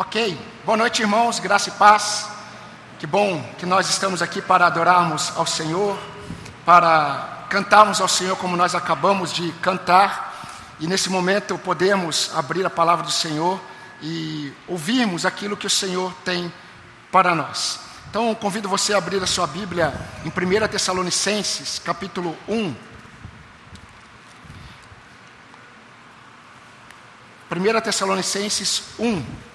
Ok, boa noite, irmãos, graça e paz. Que bom que nós estamos aqui para adorarmos ao Senhor, para cantarmos ao Senhor como nós acabamos de cantar, e nesse momento podemos abrir a palavra do Senhor e ouvirmos aquilo que o Senhor tem para nós. Então, convido você a abrir a sua Bíblia em 1 Tessalonicenses, capítulo 1. 1 Tessalonicenses 1.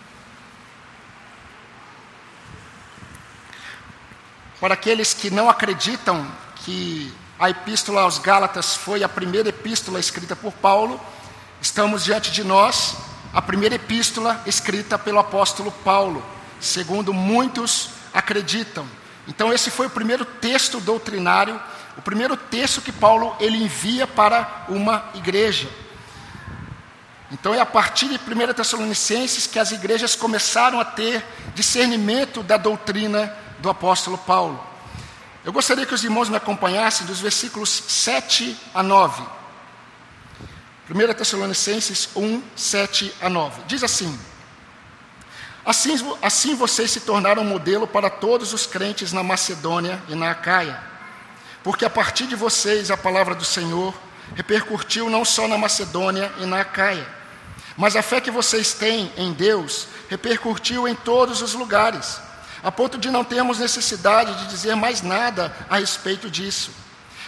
Para aqueles que não acreditam que a epístola aos Gálatas foi a primeira epístola escrita por Paulo, estamos diante de nós a primeira epístola escrita pelo apóstolo Paulo, segundo muitos acreditam. Então esse foi o primeiro texto doutrinário, o primeiro texto que Paulo ele envia para uma igreja. Então é a partir de 1 Tessalonicenses que as igrejas começaram a ter discernimento da doutrina do apóstolo Paulo. Eu gostaria que os irmãos me acompanhassem dos versículos 7 a 9. 1 Tessalonicenses 1, 7 a 9. Diz assim: assim: Assim vocês se tornaram modelo para todos os crentes na Macedônia e na Acaia, porque a partir de vocês a palavra do Senhor repercutiu não só na Macedônia e na Acaia, mas a fé que vocês têm em Deus repercutiu em todos os lugares a ponto de não termos necessidade de dizer mais nada a respeito disso.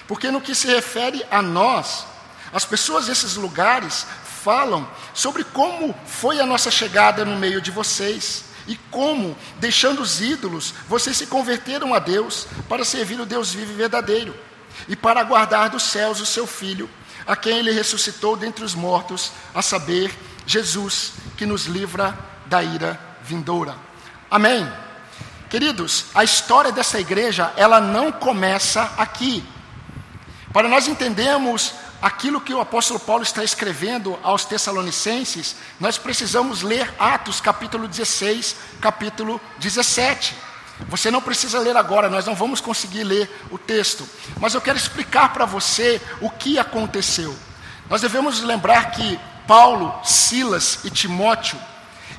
Porque no que se refere a nós, as pessoas desses lugares falam sobre como foi a nossa chegada no meio de vocês e como, deixando os ídolos, vocês se converteram a Deus para servir o Deus vivo e verdadeiro e para aguardar dos céus o seu Filho, a quem ele ressuscitou dentre os mortos, a saber, Jesus, que nos livra da ira vindoura. Amém. Queridos, a história dessa igreja, ela não começa aqui. Para nós entendermos aquilo que o apóstolo Paulo está escrevendo aos Tessalonicenses, nós precisamos ler Atos capítulo 16, capítulo 17. Você não precisa ler agora, nós não vamos conseguir ler o texto, mas eu quero explicar para você o que aconteceu. Nós devemos lembrar que Paulo, Silas e Timóteo,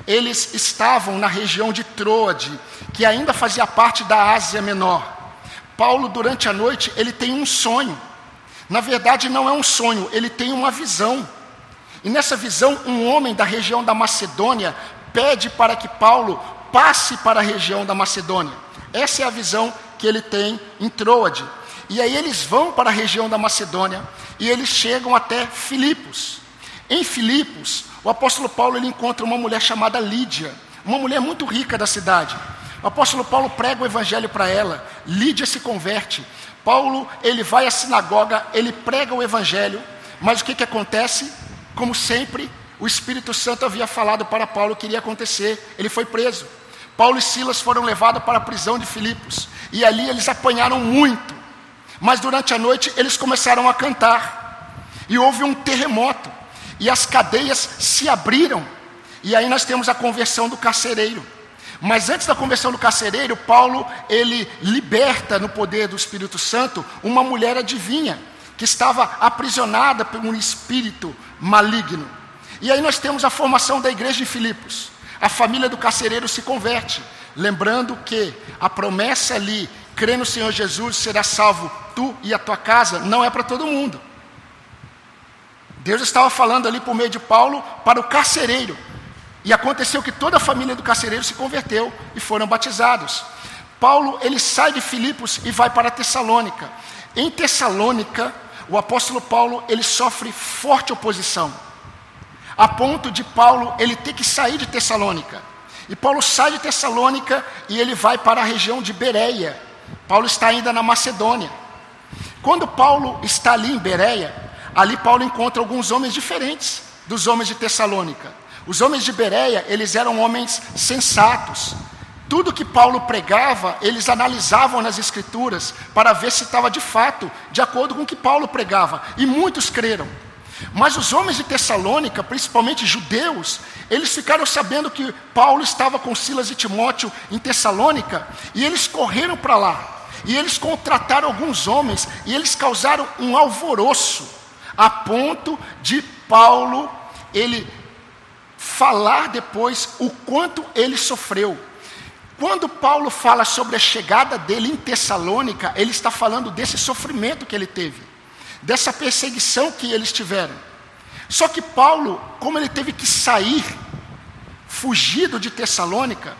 eles estavam na região de Troade, que ainda fazia parte da Ásia Menor. Paulo, durante a noite, ele tem um sonho. Na verdade, não é um sonho, ele tem uma visão. E nessa visão, um homem da região da Macedônia pede para que Paulo passe para a região da Macedônia. Essa é a visão que ele tem em Troade. E aí eles vão para a região da Macedônia e eles chegam até Filipos. Em Filipos, o apóstolo Paulo ele encontra uma mulher chamada Lídia, uma mulher muito rica da cidade. O apóstolo Paulo prega o evangelho para ela, Lídia se converte. Paulo, ele vai à sinagoga, ele prega o evangelho, mas o que, que acontece? Como sempre, o Espírito Santo havia falado para Paulo que iria acontecer, ele foi preso. Paulo e Silas foram levados para a prisão de Filipos, e ali eles apanharam muito, mas durante a noite eles começaram a cantar, e houve um terremoto e as cadeias se abriram. E aí nós temos a conversão do carcereiro. Mas antes da conversão do carcereiro, Paulo ele liberta no poder do Espírito Santo uma mulher adivinha que estava aprisionada por um espírito maligno. E aí nós temos a formação da igreja de Filipos. A família do carcereiro se converte, lembrando que a promessa ali, crê no Senhor Jesus, será salvo tu e a tua casa, não é para todo mundo. Deus estava falando ali por meio de Paulo para o carcereiro. E aconteceu que toda a família do carcereiro se converteu e foram batizados. Paulo, ele sai de Filipos e vai para Tessalônica. Em Tessalônica, o apóstolo Paulo, ele sofre forte oposição. A ponto de Paulo, ele ter que sair de Tessalônica. E Paulo sai de Tessalônica e ele vai para a região de Bereia. Paulo está ainda na Macedônia. Quando Paulo está ali em Bereia, ali Paulo encontra alguns homens diferentes dos homens de Tessalônica. Os homens de Bereia, eles eram homens sensatos. Tudo que Paulo pregava, eles analisavam nas escrituras para ver se estava de fato de acordo com o que Paulo pregava, e muitos creram. Mas os homens de Tessalônica, principalmente judeus, eles ficaram sabendo que Paulo estava com Silas e Timóteo em Tessalônica, e eles correram para lá. E eles contrataram alguns homens e eles causaram um alvoroço a ponto de Paulo ele falar depois o quanto ele sofreu. Quando Paulo fala sobre a chegada dele em Tessalônica, ele está falando desse sofrimento que ele teve, dessa perseguição que eles tiveram. Só que Paulo, como ele teve que sair, fugido de Tessalônica,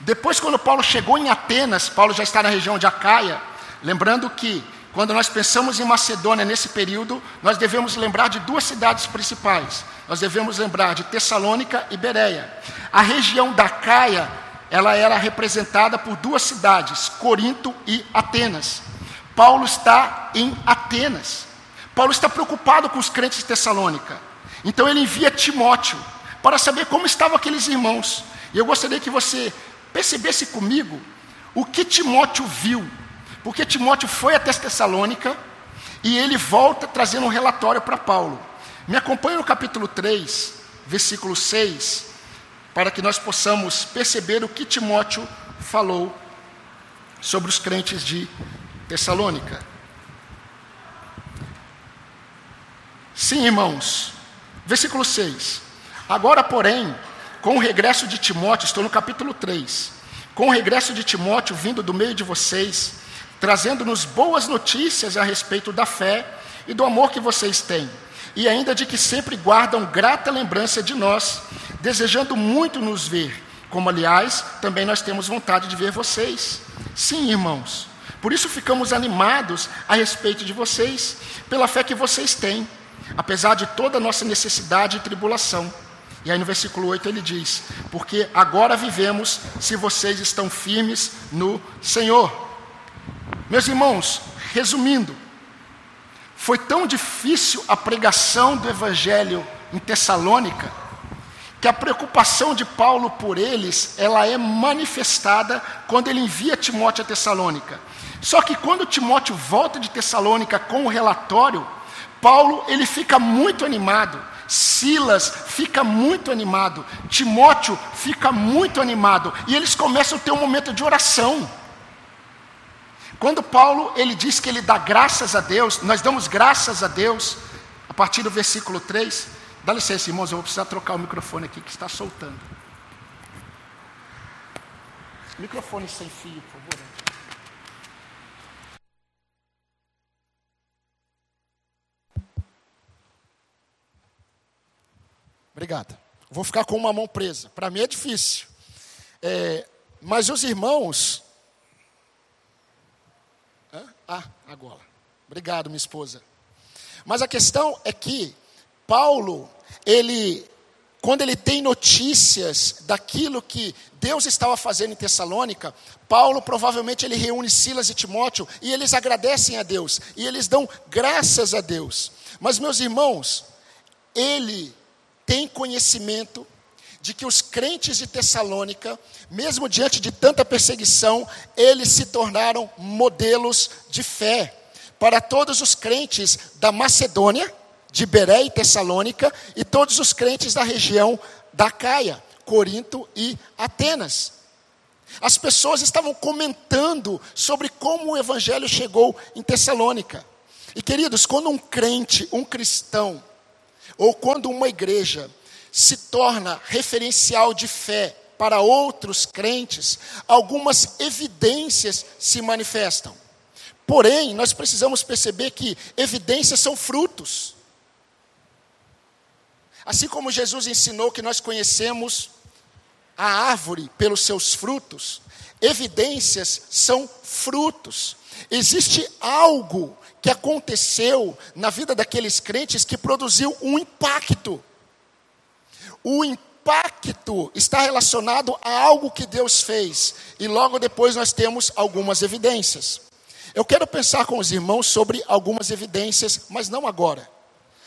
depois, quando Paulo chegou em Atenas, Paulo já está na região de Acaia, lembrando que quando nós pensamos em Macedônia nesse período, nós devemos lembrar de duas cidades principais. Nós devemos lembrar de Tessalônica e Bereia. A região da Caia, ela era representada por duas cidades, Corinto e Atenas. Paulo está em Atenas. Paulo está preocupado com os crentes de Tessalônica. Então ele envia Timóteo para saber como estavam aqueles irmãos. E eu gostaria que você percebesse comigo o que Timóteo viu porque Timóteo foi até Tessalônica e ele volta trazendo um relatório para Paulo. Me acompanhe no capítulo 3, versículo 6, para que nós possamos perceber o que Timóteo falou sobre os crentes de Tessalônica. Sim, irmãos. Versículo 6. Agora, porém, com o regresso de Timóteo, estou no capítulo 3. Com o regresso de Timóteo vindo do meio de vocês, trazendo-nos boas notícias a respeito da fé e do amor que vocês têm, e ainda de que sempre guardam grata lembrança de nós, desejando muito nos ver, como aliás também nós temos vontade de ver vocês. Sim, irmãos, por isso ficamos animados a respeito de vocês, pela fé que vocês têm, apesar de toda a nossa necessidade e tribulação. E aí no versículo 8 ele diz: Porque agora vivemos se vocês estão firmes no Senhor. Meus irmãos, resumindo, foi tão difícil a pregação do Evangelho em Tessalônica, que a preocupação de Paulo por eles, ela é manifestada quando ele envia Timóteo a Tessalônica. Só que quando Timóteo volta de Tessalônica com o relatório, Paulo ele fica muito animado, Silas fica muito animado, Timóteo fica muito animado, e eles começam a ter um momento de oração. Quando Paulo ele diz que ele dá graças a Deus, nós damos graças a Deus, a partir do versículo 3. Dá licença, irmãos, eu vou precisar trocar o microfone aqui que está soltando. Microfone sem fio, por favor. Obrigado. Vou ficar com uma mão presa. Para mim é difícil. É, mas os irmãos, ah, agora. Obrigado, minha esposa. Mas a questão é que Paulo, ele, quando ele tem notícias daquilo que Deus estava fazendo em Tessalônica, Paulo provavelmente ele reúne Silas e Timóteo e eles agradecem a Deus e eles dão graças a Deus. Mas meus irmãos, ele tem conhecimento de que os crentes de Tessalônica, mesmo diante de tanta perseguição, eles se tornaram modelos de fé para todos os crentes da Macedônia, de Beré e Tessalônica, e todos os crentes da região da Caia, Corinto e Atenas. As pessoas estavam comentando sobre como o evangelho chegou em Tessalônica. E queridos, quando um crente, um cristão, ou quando uma igreja se torna referencial de fé para outros crentes, algumas evidências se manifestam. Porém, nós precisamos perceber que evidências são frutos. Assim como Jesus ensinou que nós conhecemos a árvore pelos seus frutos, evidências são frutos. Existe algo que aconteceu na vida daqueles crentes que produziu um impacto. O impacto está relacionado a algo que Deus fez, e logo depois nós temos algumas evidências. Eu quero pensar com os irmãos sobre algumas evidências, mas não agora.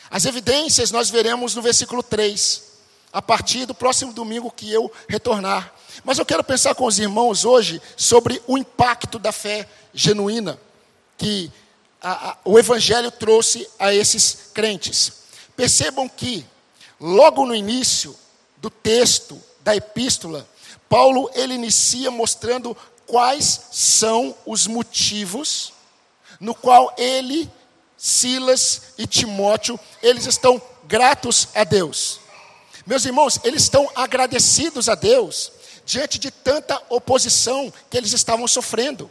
As evidências nós veremos no versículo 3, a partir do próximo domingo que eu retornar. Mas eu quero pensar com os irmãos hoje sobre o impacto da fé genuína que a, a, o Evangelho trouxe a esses crentes. Percebam que Logo no início do texto da epístola, Paulo ele inicia mostrando quais são os motivos no qual ele, Silas e Timóteo, eles estão gratos a Deus. Meus irmãos, eles estão agradecidos a Deus diante de tanta oposição que eles estavam sofrendo.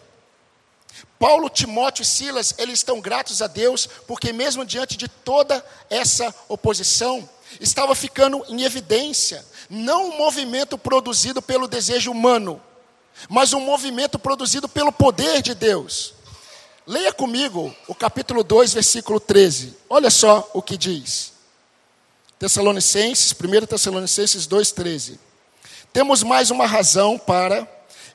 Paulo, Timóteo e Silas, eles estão gratos a Deus, porque mesmo diante de toda essa oposição, estava ficando em evidência, não um movimento produzido pelo desejo humano, mas um movimento produzido pelo poder de Deus. Leia comigo o capítulo 2, versículo 13. Olha só o que diz. Tessalonicenses, 1 Tessalonicenses 2,13. Temos mais uma razão para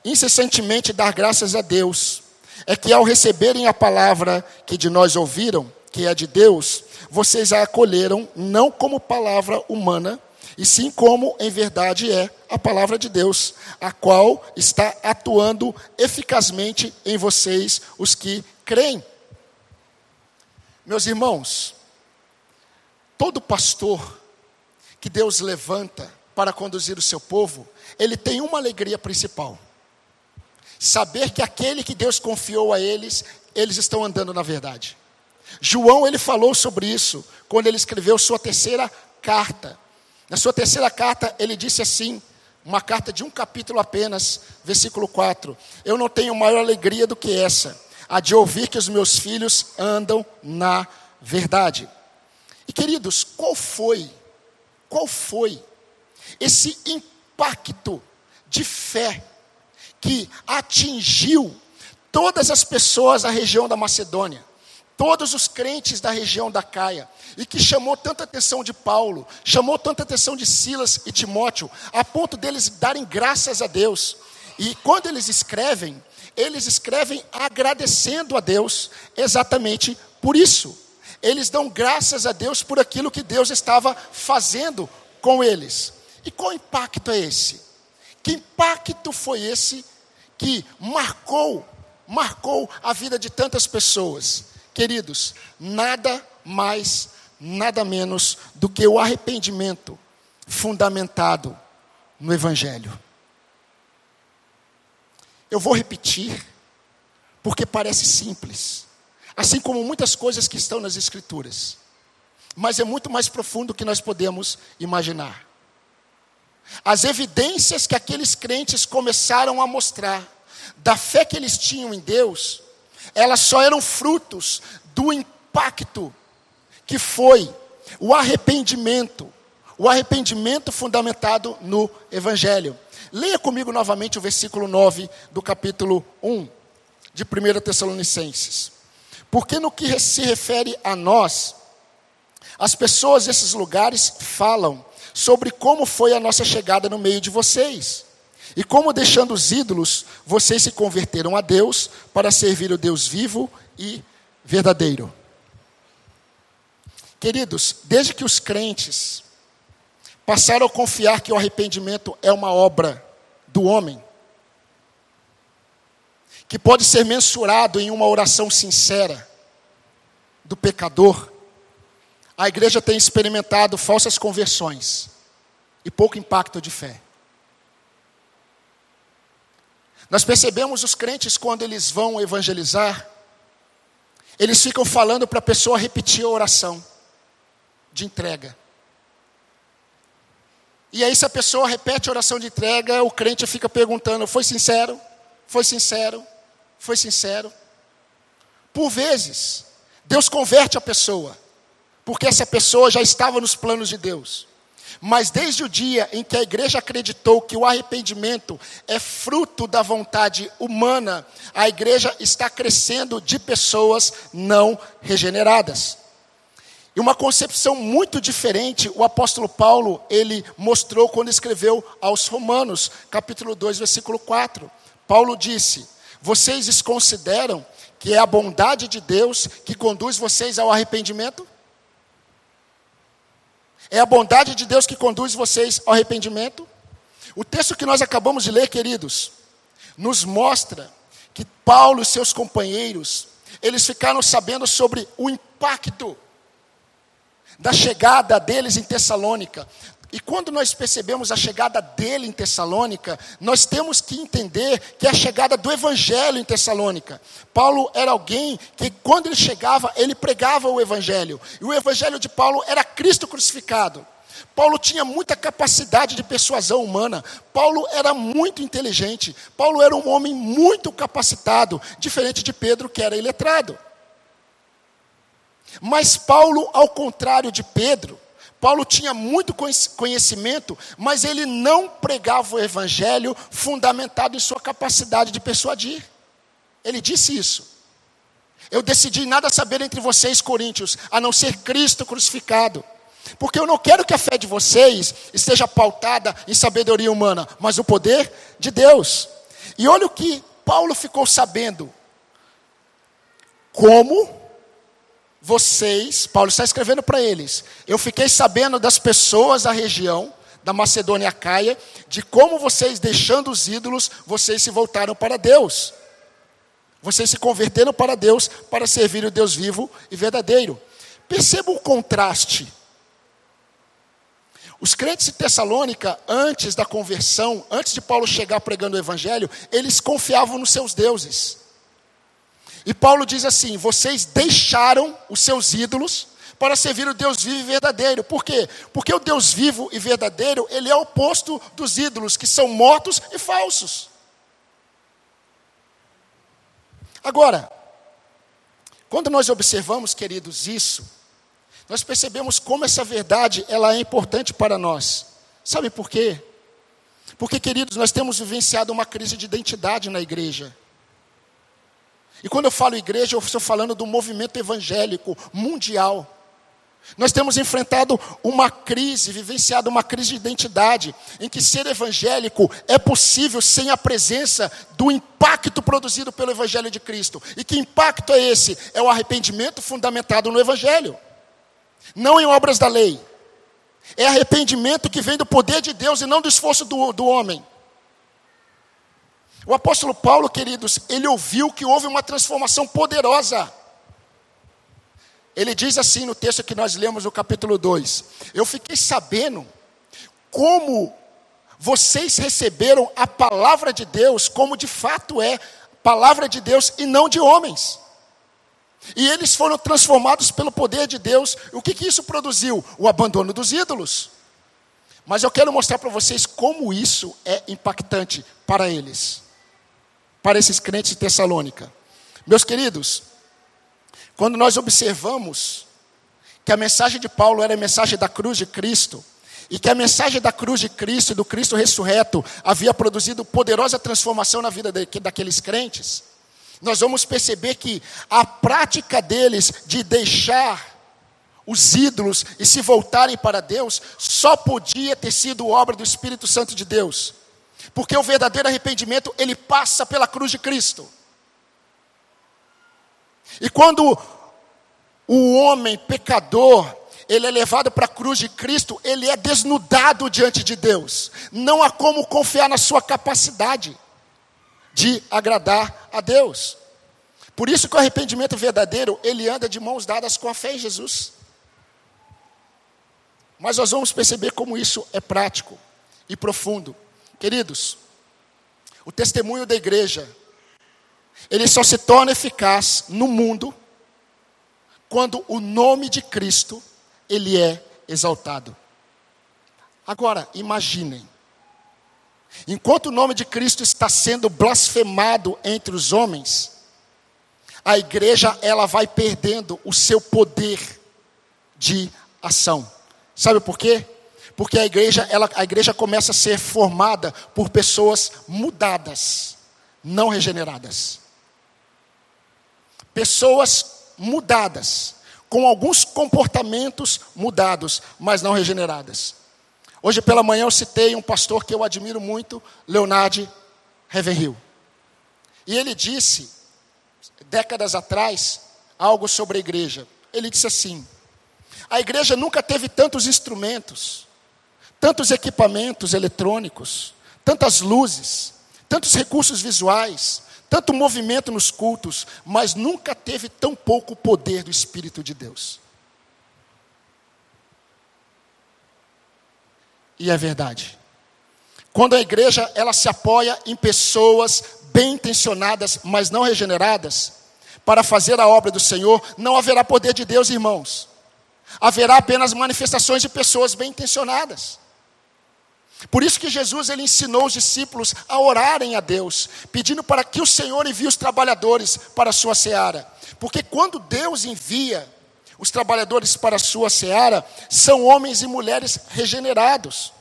incessantemente dar graças a Deus. É que ao receberem a palavra que de nós ouviram, que é de Deus, vocês a acolheram não como palavra humana, e sim como em verdade é a palavra de Deus, a qual está atuando eficazmente em vocês, os que creem. Meus irmãos, todo pastor que Deus levanta para conduzir o seu povo, ele tem uma alegria principal: saber que aquele que Deus confiou a eles, eles estão andando na verdade. João ele falou sobre isso quando ele escreveu sua terceira carta. Na sua terceira carta, ele disse assim: uma carta de um capítulo apenas, versículo 4: Eu não tenho maior alegria do que essa, a de ouvir que os meus filhos andam na verdade. E queridos, qual foi, qual foi esse impacto de fé que atingiu todas as pessoas da região da Macedônia? Todos os crentes da região da Caia, e que chamou tanta atenção de Paulo, chamou tanta atenção de Silas e Timóteo, a ponto deles darem graças a Deus. E quando eles escrevem, eles escrevem agradecendo a Deus exatamente por isso. Eles dão graças a Deus por aquilo que Deus estava fazendo com eles. E qual impacto é esse? Que impacto foi esse que marcou, marcou a vida de tantas pessoas? Queridos, nada mais, nada menos do que o arrependimento fundamentado no Evangelho. Eu vou repetir, porque parece simples, assim como muitas coisas que estão nas Escrituras, mas é muito mais profundo do que nós podemos imaginar. As evidências que aqueles crentes começaram a mostrar da fé que eles tinham em Deus elas só eram frutos do impacto que foi o arrependimento, o arrependimento fundamentado no Evangelho. Leia comigo novamente o versículo 9 do capítulo 1 de 1 Tessalonicenses. Porque no que se refere a nós, as pessoas desses lugares falam sobre como foi a nossa chegada no meio de vocês e como deixando os ídolos, vocês se converteram a Deus para servir o Deus vivo e verdadeiro. Queridos, desde que os crentes passaram a confiar que o arrependimento é uma obra do homem, que pode ser mensurado em uma oração sincera do pecador, a igreja tem experimentado falsas conversões e pouco impacto de fé. Nós percebemos os crentes quando eles vão evangelizar, eles ficam falando para a pessoa repetir a oração de entrega. E aí, se a pessoa repete a oração de entrega, o crente fica perguntando: foi sincero? Foi sincero? Foi sincero? Por vezes, Deus converte a pessoa, porque essa pessoa já estava nos planos de Deus. Mas desde o dia em que a igreja acreditou que o arrependimento é fruto da vontade humana, a igreja está crescendo de pessoas não regeneradas. E uma concepção muito diferente, o apóstolo Paulo, ele mostrou quando escreveu aos Romanos, capítulo 2, versículo 4. Paulo disse: Vocês desconsideram que é a bondade de Deus que conduz vocês ao arrependimento? É a bondade de Deus que conduz vocês ao arrependimento. O texto que nós acabamos de ler, queridos, nos mostra que Paulo e seus companheiros, eles ficaram sabendo sobre o impacto da chegada deles em Tessalônica, e quando nós percebemos a chegada dele em Tessalônica, nós temos que entender que é a chegada do evangelho em Tessalônica. Paulo era alguém que, quando ele chegava, ele pregava o evangelho. E o evangelho de Paulo era Cristo crucificado. Paulo tinha muita capacidade de persuasão humana. Paulo era muito inteligente. Paulo era um homem muito capacitado, diferente de Pedro, que era iletrado. Mas Paulo, ao contrário de Pedro, Paulo tinha muito conhecimento, mas ele não pregava o evangelho fundamentado em sua capacidade de persuadir. Ele disse isso. Eu decidi nada saber entre vocês, coríntios, a não ser Cristo crucificado. Porque eu não quero que a fé de vocês esteja pautada em sabedoria humana, mas o poder de Deus. E olha o que Paulo ficou sabendo. Como vocês, Paulo está escrevendo para eles, eu fiquei sabendo das pessoas da região, da Macedônia Caia, de como vocês, deixando os ídolos, vocês se voltaram para Deus. Vocês se converteram para Deus para servir o Deus vivo e verdadeiro. Perceba o contraste os crentes de Tessalônica, antes da conversão, antes de Paulo chegar pregando o evangelho, eles confiavam nos seus deuses. E Paulo diz assim: vocês deixaram os seus ídolos para servir o Deus vivo e verdadeiro. Por quê? Porque o Deus vivo e verdadeiro, ele é oposto dos ídolos, que são mortos e falsos. Agora, quando nós observamos, queridos, isso, nós percebemos como essa verdade ela é importante para nós. Sabe por quê? Porque, queridos, nós temos vivenciado uma crise de identidade na igreja. E quando eu falo igreja, eu estou falando do movimento evangélico mundial. Nós temos enfrentado uma crise, vivenciado uma crise de identidade, em que ser evangélico é possível sem a presença do impacto produzido pelo Evangelho de Cristo. E que impacto é esse? É o arrependimento fundamentado no Evangelho não em obras da lei. É arrependimento que vem do poder de Deus e não do esforço do, do homem. O apóstolo Paulo, queridos, ele ouviu que houve uma transformação poderosa. Ele diz assim no texto que nós lemos no capítulo 2: Eu fiquei sabendo como vocês receberam a palavra de Deus, como de fato é palavra de Deus e não de homens. E eles foram transformados pelo poder de Deus. O que, que isso produziu? O abandono dos ídolos. Mas eu quero mostrar para vocês como isso é impactante para eles, para esses crentes de Tessalônica. Meus queridos, quando nós observamos que a mensagem de Paulo era a mensagem da cruz de Cristo, e que a mensagem da cruz de Cristo e do Cristo ressurreto havia produzido poderosa transformação na vida daqueles crentes, nós vamos perceber que a prática deles de deixar os ídolos e se voltarem para Deus só podia ter sido obra do Espírito Santo de Deus. Porque o verdadeiro arrependimento, ele passa pela cruz de Cristo. E quando o homem pecador, ele é levado para a cruz de Cristo, ele é desnudado diante de Deus. Não há como confiar na sua capacidade de agradar a Deus. Por isso que o arrependimento verdadeiro, ele anda de mãos dadas com a fé em Jesus. Mas nós vamos perceber como isso é prático e profundo. Queridos, o testemunho da igreja, ele só se torna eficaz no mundo quando o nome de Cristo, ele é exaltado. Agora, imaginem, Enquanto o nome de Cristo está sendo blasfemado entre os homens, a igreja ela vai perdendo o seu poder de ação. Sabe por quê? Porque a igreja, ela, a igreja começa a ser formada por pessoas mudadas, não regeneradas. Pessoas mudadas, com alguns comportamentos mudados, mas não regeneradas. Hoje pela manhã eu citei um pastor que eu admiro muito, Leonardo Ravenhill. E ele disse, décadas atrás, algo sobre a igreja. Ele disse assim: a igreja nunca teve tantos instrumentos, tantos equipamentos eletrônicos, tantas luzes, tantos recursos visuais, tanto movimento nos cultos, mas nunca teve tão pouco poder do Espírito de Deus. E é verdade. Quando a igreja ela se apoia em pessoas bem intencionadas, mas não regeneradas, para fazer a obra do Senhor, não haverá poder de Deus, irmãos. haverá apenas manifestações de pessoas bem intencionadas. Por isso que Jesus ele ensinou os discípulos a orarem a Deus, pedindo para que o Senhor envie os trabalhadores para a sua seara. Porque quando Deus envia os trabalhadores para a sua seara, são homens e mulheres regenerados.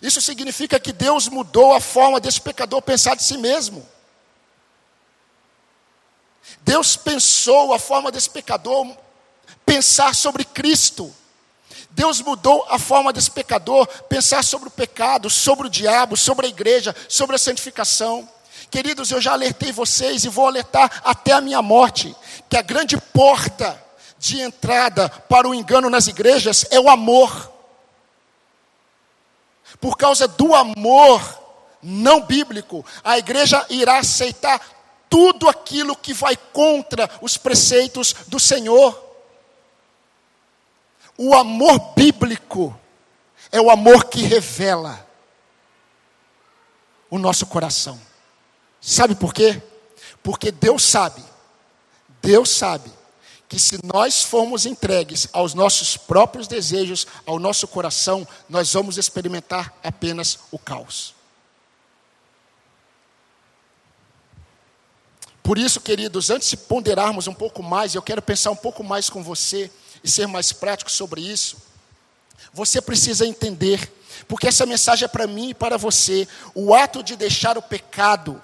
Isso significa que Deus mudou a forma desse pecador pensar de si mesmo. Deus pensou a forma desse pecador pensar sobre Cristo. Deus mudou a forma desse pecador pensar sobre o pecado, sobre o diabo, sobre a igreja, sobre a santificação. Queridos, eu já alertei vocês e vou alertar até a minha morte, que a grande porta de entrada para o engano nas igrejas é o amor. Por causa do amor não bíblico, a igreja irá aceitar tudo aquilo que vai contra os preceitos do Senhor. O amor bíblico é o amor que revela o nosso coração. Sabe por quê? Porque Deus sabe, Deus sabe, que se nós formos entregues aos nossos próprios desejos, ao nosso coração, nós vamos experimentar apenas o caos. Por isso, queridos, antes de ponderarmos um pouco mais, eu quero pensar um pouco mais com você e ser mais prático sobre isso, você precisa entender, porque essa mensagem é para mim e para você, o ato de deixar o pecado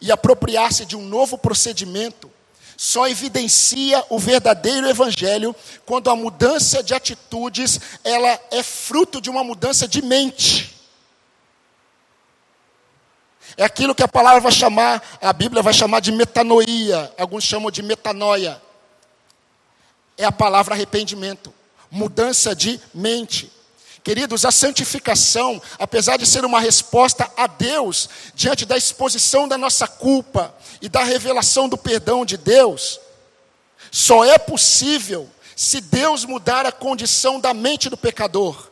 e apropriar-se de um novo procedimento só evidencia o verdadeiro evangelho quando a mudança de atitudes ela é fruto de uma mudança de mente. É aquilo que a palavra vai chamar, a Bíblia vai chamar de metanoia, alguns chamam de metanoia é a palavra arrependimento, mudança de mente. Queridos, a santificação, apesar de ser uma resposta a Deus, diante da exposição da nossa culpa e da revelação do perdão de Deus, só é possível se Deus mudar a condição da mente do pecador.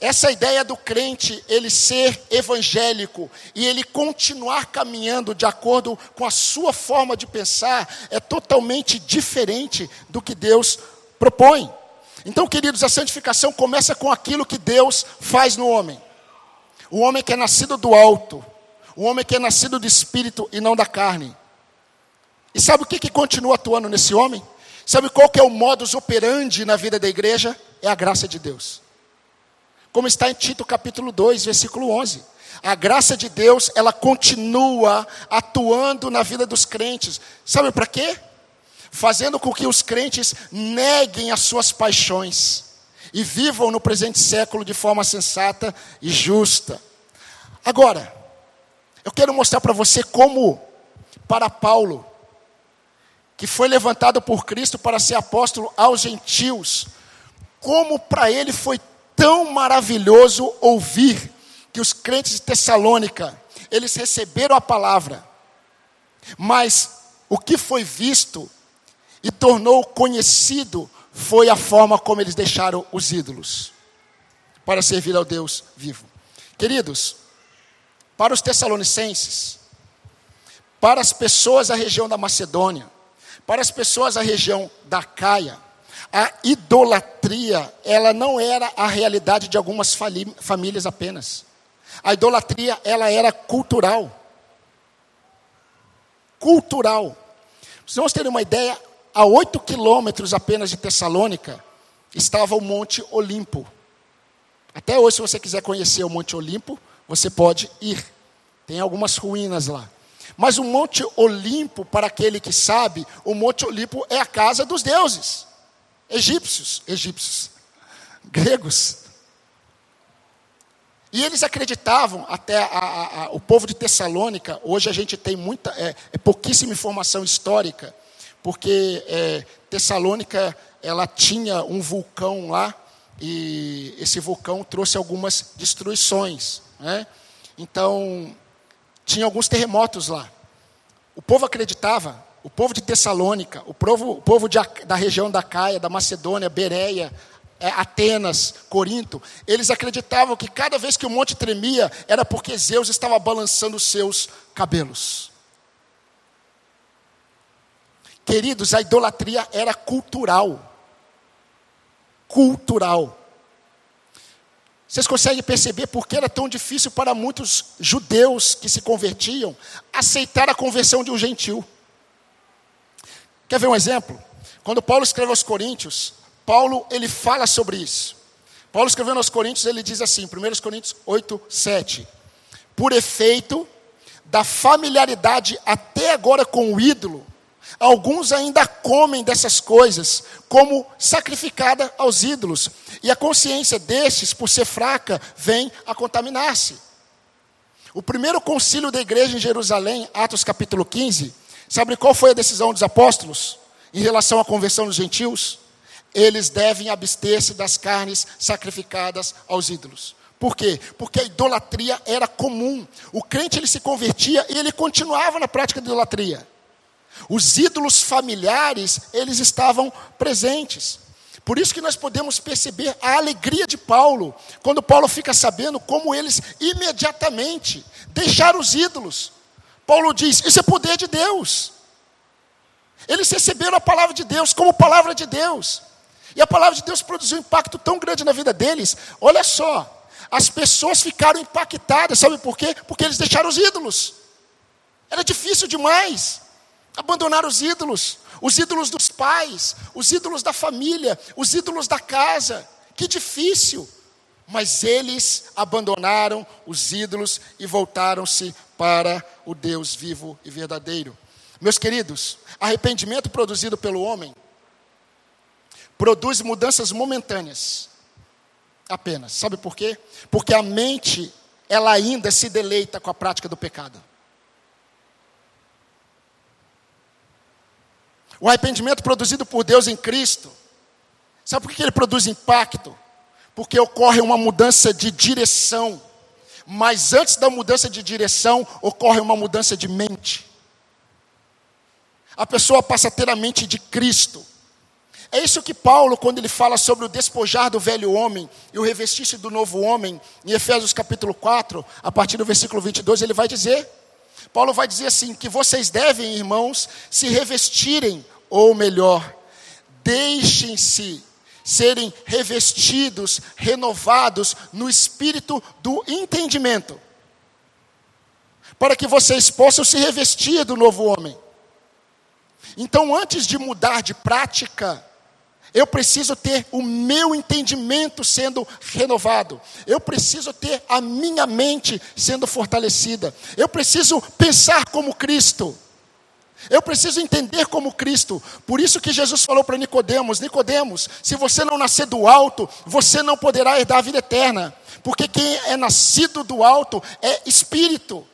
Essa ideia do crente, ele ser evangélico e ele continuar caminhando de acordo com a sua forma de pensar, é totalmente diferente do que Deus propõe. Então, queridos, a santificação começa com aquilo que Deus faz no homem. O homem que é nascido do alto, o homem que é nascido do espírito e não da carne. E sabe o que, que continua atuando nesse homem? Sabe qual que é o modus operandi na vida da igreja? É a graça de Deus como está em Tito capítulo 2, versículo 11. A graça de Deus, ela continua atuando na vida dos crentes. Sabe para quê? Fazendo com que os crentes neguem as suas paixões e vivam no presente século de forma sensata e justa. Agora, eu quero mostrar para você como, para Paulo, que foi levantado por Cristo para ser apóstolo aos gentios, como para ele foi tão maravilhoso ouvir que os crentes de Tessalônica, eles receberam a palavra, mas o que foi visto e tornou conhecido foi a forma como eles deixaram os ídolos para servir ao Deus vivo. Queridos, para os tessalonicenses, para as pessoas da região da Macedônia, para as pessoas da região da Caia, a idolatria, ela não era a realidade de algumas famílias apenas. A idolatria, ela era cultural. Cultural. Vocês ter uma ideia, a oito quilômetros apenas de Tessalônica, estava o Monte Olimpo. Até hoje, se você quiser conhecer o Monte Olimpo, você pode ir. Tem algumas ruínas lá. Mas o Monte Olimpo, para aquele que sabe, o Monte Olimpo é a casa dos deuses egípcios, egípcios, gregos. E eles acreditavam, até a, a, a, o povo de Tessalônica, hoje a gente tem muita, é, é pouquíssima informação histórica, porque é, Tessalônica, ela tinha um vulcão lá, e esse vulcão trouxe algumas destruições. Né? Então, tinha alguns terremotos lá. O povo acreditava o povo de Tessalônica, o povo, o povo de, da região da Caia, da Macedônia, Bereia, é, Atenas, Corinto, eles acreditavam que cada vez que o monte tremia era porque Zeus estava balançando os seus cabelos. Queridos, a idolatria era cultural. Cultural. Vocês conseguem perceber por que era tão difícil para muitos judeus que se convertiam aceitar a conversão de um gentil? Quer ver um exemplo? Quando Paulo escreve aos Coríntios, Paulo ele fala sobre isso. Paulo escrevendo aos Coríntios, ele diz assim, 1 Coríntios 8, 7. Por efeito da familiaridade até agora com o ídolo, alguns ainda comem dessas coisas como sacrificada aos ídolos, e a consciência destes, por ser fraca, vem a contaminar-se. O primeiro concílio da igreja em Jerusalém, Atos capítulo 15, sabe qual foi a decisão dos apóstolos em relação à conversão dos gentios? Eles devem abster-se das carnes sacrificadas aos ídolos. Por quê? Porque a idolatria era comum. O crente ele se convertia e ele continuava na prática da idolatria. Os ídolos familiares, eles estavam presentes. Por isso que nós podemos perceber a alegria de Paulo, quando Paulo fica sabendo como eles imediatamente deixaram os ídolos. Paulo diz: Isso é poder de Deus. Eles receberam a palavra de Deus como palavra de Deus. E a palavra de Deus produziu um impacto tão grande na vida deles. Olha só, as pessoas ficaram impactadas, sabe por quê? Porque eles deixaram os ídolos. Era difícil demais abandonar os ídolos, os ídolos dos pais, os ídolos da família, os ídolos da casa. Que difícil. Mas eles abandonaram os ídolos e voltaram-se para o Deus vivo e verdadeiro. Meus queridos, arrependimento produzido pelo homem produz mudanças momentâneas. Apenas. Sabe por quê? Porque a mente, ela ainda se deleita com a prática do pecado. O arrependimento produzido por Deus em Cristo, sabe por que ele produz impacto? Porque ocorre uma mudança de direção. Mas antes da mudança de direção, ocorre uma mudança de mente. A pessoa passa a ter a mente de Cristo. É isso que Paulo, quando ele fala sobre o despojar do velho homem e o revestir-se do novo homem, em Efésios capítulo 4, a partir do versículo 22, ele vai dizer: Paulo vai dizer assim: que vocês devem, irmãos, se revestirem, ou melhor, deixem-se serem revestidos, renovados no espírito do entendimento, para que vocês possam se revestir do novo homem. Então, antes de mudar de prática, eu preciso ter o meu entendimento sendo renovado. Eu preciso ter a minha mente sendo fortalecida. Eu preciso pensar como Cristo. Eu preciso entender como Cristo. Por isso que Jesus falou para Nicodemos: Nicodemos, se você não nascer do alto, você não poderá herdar a vida eterna. Porque quem é nascido do alto é espírito.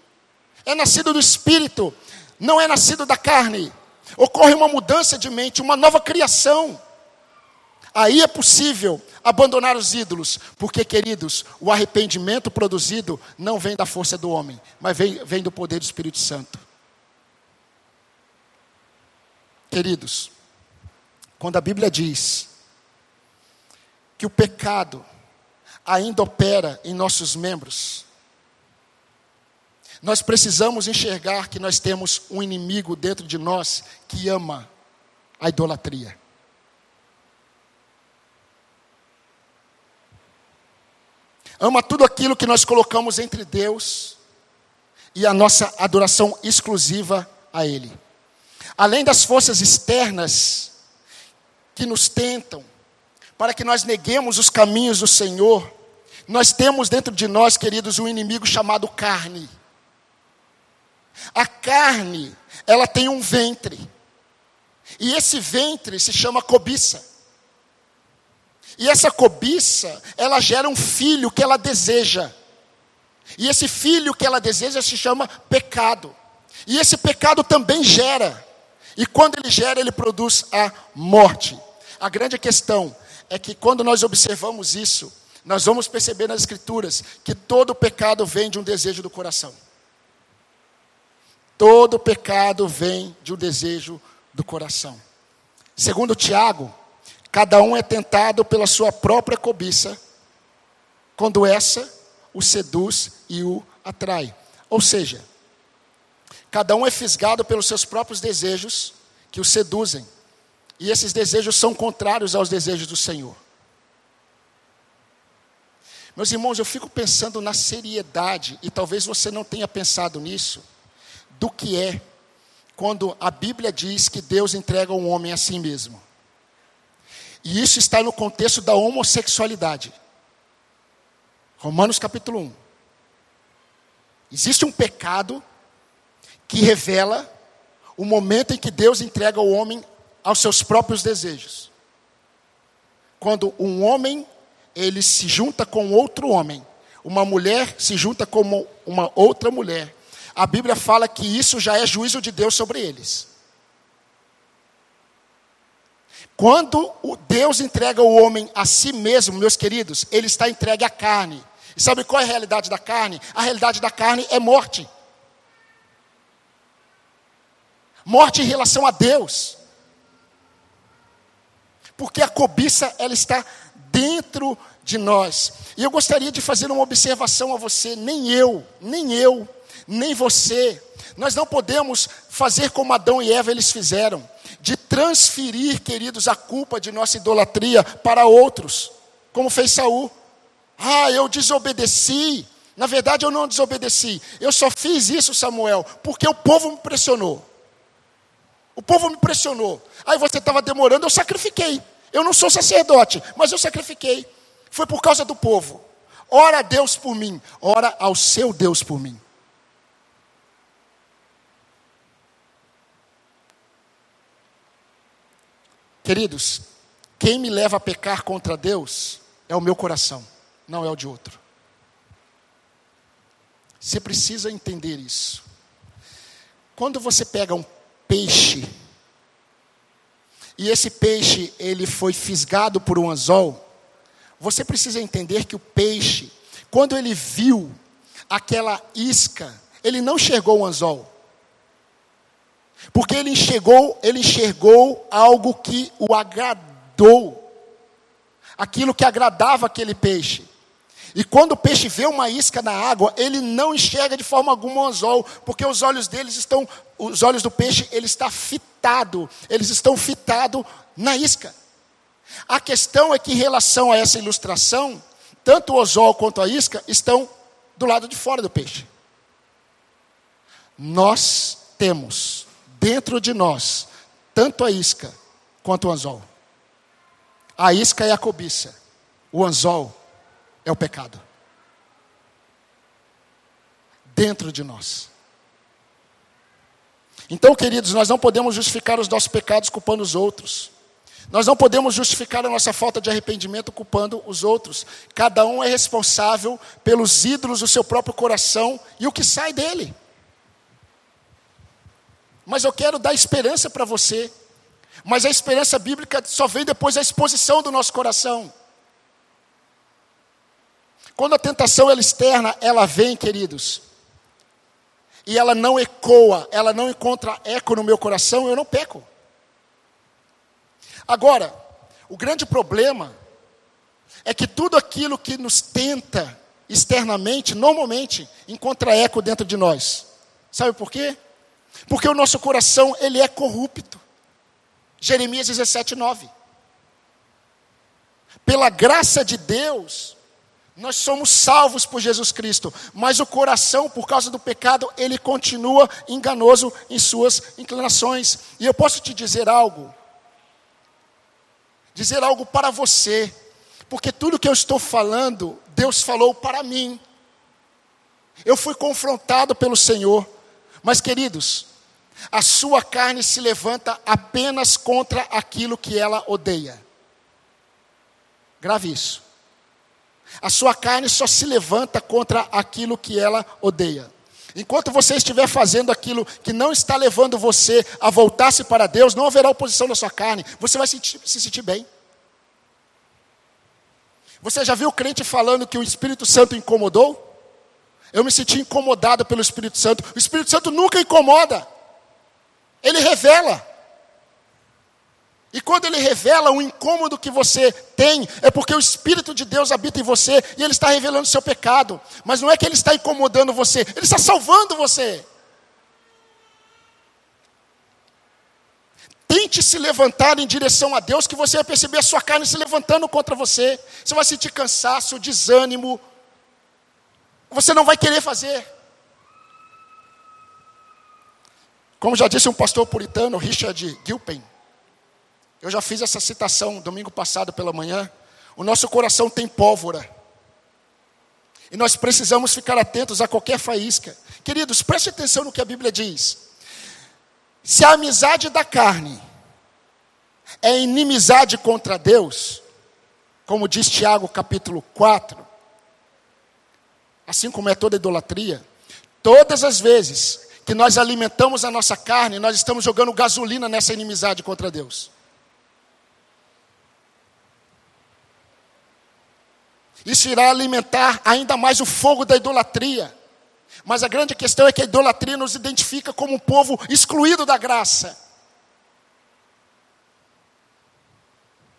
É nascido do espírito, não é nascido da carne. Ocorre uma mudança de mente, uma nova criação. Aí é possível abandonar os ídolos, porque, queridos, o arrependimento produzido não vem da força do homem, mas vem, vem do poder do Espírito Santo. Queridos, quando a Bíblia diz que o pecado ainda opera em nossos membros, nós precisamos enxergar que nós temos um inimigo dentro de nós que ama a idolatria. ama tudo aquilo que nós colocamos entre Deus e a nossa adoração exclusiva a Ele. Além das forças externas que nos tentam, para que nós neguemos os caminhos do Senhor, nós temos dentro de nós, queridos, um inimigo chamado carne. A carne, ela tem um ventre, e esse ventre se chama cobiça. E essa cobiça, ela gera um filho que ela deseja. E esse filho que ela deseja se chama pecado. E esse pecado também gera. E quando ele gera, ele produz a morte. A grande questão é que quando nós observamos isso, nós vamos perceber nas Escrituras que todo pecado vem de um desejo do coração. Todo pecado vem de um desejo do coração. Segundo Tiago, Cada um é tentado pela sua própria cobiça, quando essa o seduz e o atrai. Ou seja, cada um é fisgado pelos seus próprios desejos, que o seduzem. E esses desejos são contrários aos desejos do Senhor. Meus irmãos, eu fico pensando na seriedade, e talvez você não tenha pensado nisso, do que é quando a Bíblia diz que Deus entrega um homem a si mesmo. E isso está no contexto da homossexualidade. Romanos capítulo 1. Existe um pecado que revela o momento em que Deus entrega o homem aos seus próprios desejos. Quando um homem ele se junta com outro homem, uma mulher se junta com uma outra mulher, a Bíblia fala que isso já é juízo de Deus sobre eles. Quando o Deus entrega o homem a si mesmo, meus queridos, ele está entregue à carne. E sabe qual é a realidade da carne? A realidade da carne é morte. Morte em relação a Deus. Porque a cobiça ela está dentro de nós. E eu gostaria de fazer uma observação a você, nem eu, nem eu nem você. Nós não podemos fazer como Adão e Eva eles fizeram, de transferir, queridos, a culpa de nossa idolatria para outros, como fez Saul. Ah, eu desobedeci. Na verdade, eu não desobedeci. Eu só fiz isso, Samuel, porque o povo me pressionou. O povo me pressionou. Aí você estava demorando, eu sacrifiquei. Eu não sou sacerdote, mas eu sacrifiquei. Foi por causa do povo. Ora a Deus por mim, ora ao seu Deus por mim. Queridos, quem me leva a pecar contra Deus é o meu coração, não é o de outro. Você precisa entender isso. Quando você pega um peixe e esse peixe ele foi fisgado por um anzol, você precisa entender que o peixe, quando ele viu aquela isca, ele não enxergou o anzol. Porque ele enxergou, ele enxergou algo que o agradou. Aquilo que agradava aquele peixe. E quando o peixe vê uma isca na água, ele não enxerga de forma alguma o anzol, porque os olhos deles estão, os olhos do peixe, ele está fitado, eles estão fitados na isca. A questão é que em relação a essa ilustração, tanto o anzol quanto a isca estão do lado de fora do peixe. Nós temos dentro de nós tanto a isca quanto o anzol. A isca é a cobiça, o anzol é o pecado. Dentro de nós. Então, queridos, nós não podemos justificar os nossos pecados culpando os outros. Nós não podemos justificar a nossa falta de arrependimento culpando os outros. Cada um é responsável pelos ídolos do seu próprio coração e o que sai dele. Mas eu quero dar esperança para você. Mas a esperança bíblica só vem depois da exposição do nosso coração. Quando a tentação ela externa, ela vem, queridos, e ela não ecoa, ela não encontra eco no meu coração, eu não peco. Agora, o grande problema é que tudo aquilo que nos tenta externamente, normalmente, encontra eco dentro de nós. Sabe por quê? Porque o nosso coração, ele é corrupto. Jeremias 17, 9. Pela graça de Deus, nós somos salvos por Jesus Cristo, mas o coração, por causa do pecado, ele continua enganoso em suas inclinações. E eu posso te dizer algo, dizer algo para você, porque tudo que eu estou falando, Deus falou para mim. Eu fui confrontado pelo Senhor. Mas, queridos, a sua carne se levanta apenas contra aquilo que ela odeia. Grave isso. A sua carne só se levanta contra aquilo que ela odeia. Enquanto você estiver fazendo aquilo que não está levando você a voltar-se para Deus, não haverá oposição na sua carne. Você vai se sentir, se sentir bem. Você já viu o crente falando que o Espírito Santo incomodou? Eu me senti incomodado pelo Espírito Santo. O Espírito Santo nunca incomoda. Ele revela. E quando ele revela o incômodo que você tem, é porque o Espírito de Deus habita em você e ele está revelando o seu pecado. Mas não é que ele está incomodando você, ele está salvando você. tente se levantar em direção a Deus, que você vai perceber a sua carne se levantando contra você. Você vai sentir cansaço, desânimo. Você não vai querer fazer. Como já disse um pastor puritano, Richard Gilpin, eu já fiz essa citação domingo passado pela manhã. O nosso coração tem pólvora. E nós precisamos ficar atentos a qualquer faísca. Queridos, preste atenção no que a Bíblia diz. Se a amizade da carne é inimizade contra Deus, como diz Tiago capítulo 4, assim como é toda idolatria, todas as vezes que nós alimentamos a nossa carne, nós estamos jogando gasolina nessa inimizade contra Deus. Isso irá alimentar ainda mais o fogo da idolatria. Mas a grande questão é que a idolatria nos identifica como um povo excluído da graça.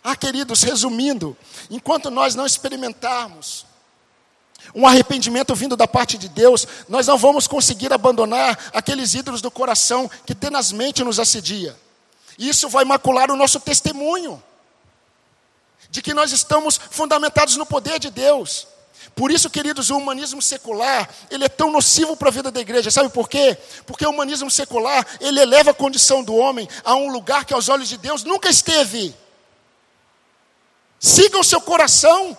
Ah, queridos, resumindo, enquanto nós não experimentarmos um arrependimento vindo da parte de Deus, nós não vamos conseguir abandonar aqueles ídolos do coração que tenazmente nos assedia. Isso vai macular o nosso testemunho de que nós estamos fundamentados no poder de Deus. Por isso, queridos, o humanismo secular, ele é tão nocivo para a vida da igreja. Sabe por quê? Porque o humanismo secular, ele eleva a condição do homem a um lugar que aos olhos de Deus nunca esteve. Siga o seu coração,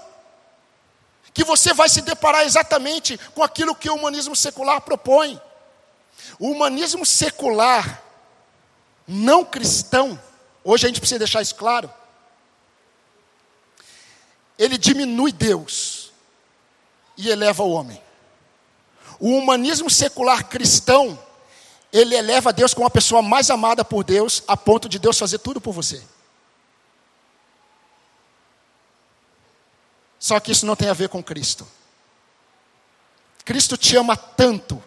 que você vai se deparar exatamente com aquilo que o humanismo secular propõe. O humanismo secular, não cristão, hoje a gente precisa deixar isso claro, ele diminui Deus e eleva o homem. O humanismo secular cristão, ele eleva Deus como a pessoa mais amada por Deus, a ponto de Deus fazer tudo por você. Só que isso não tem a ver com Cristo. Cristo te ama tanto,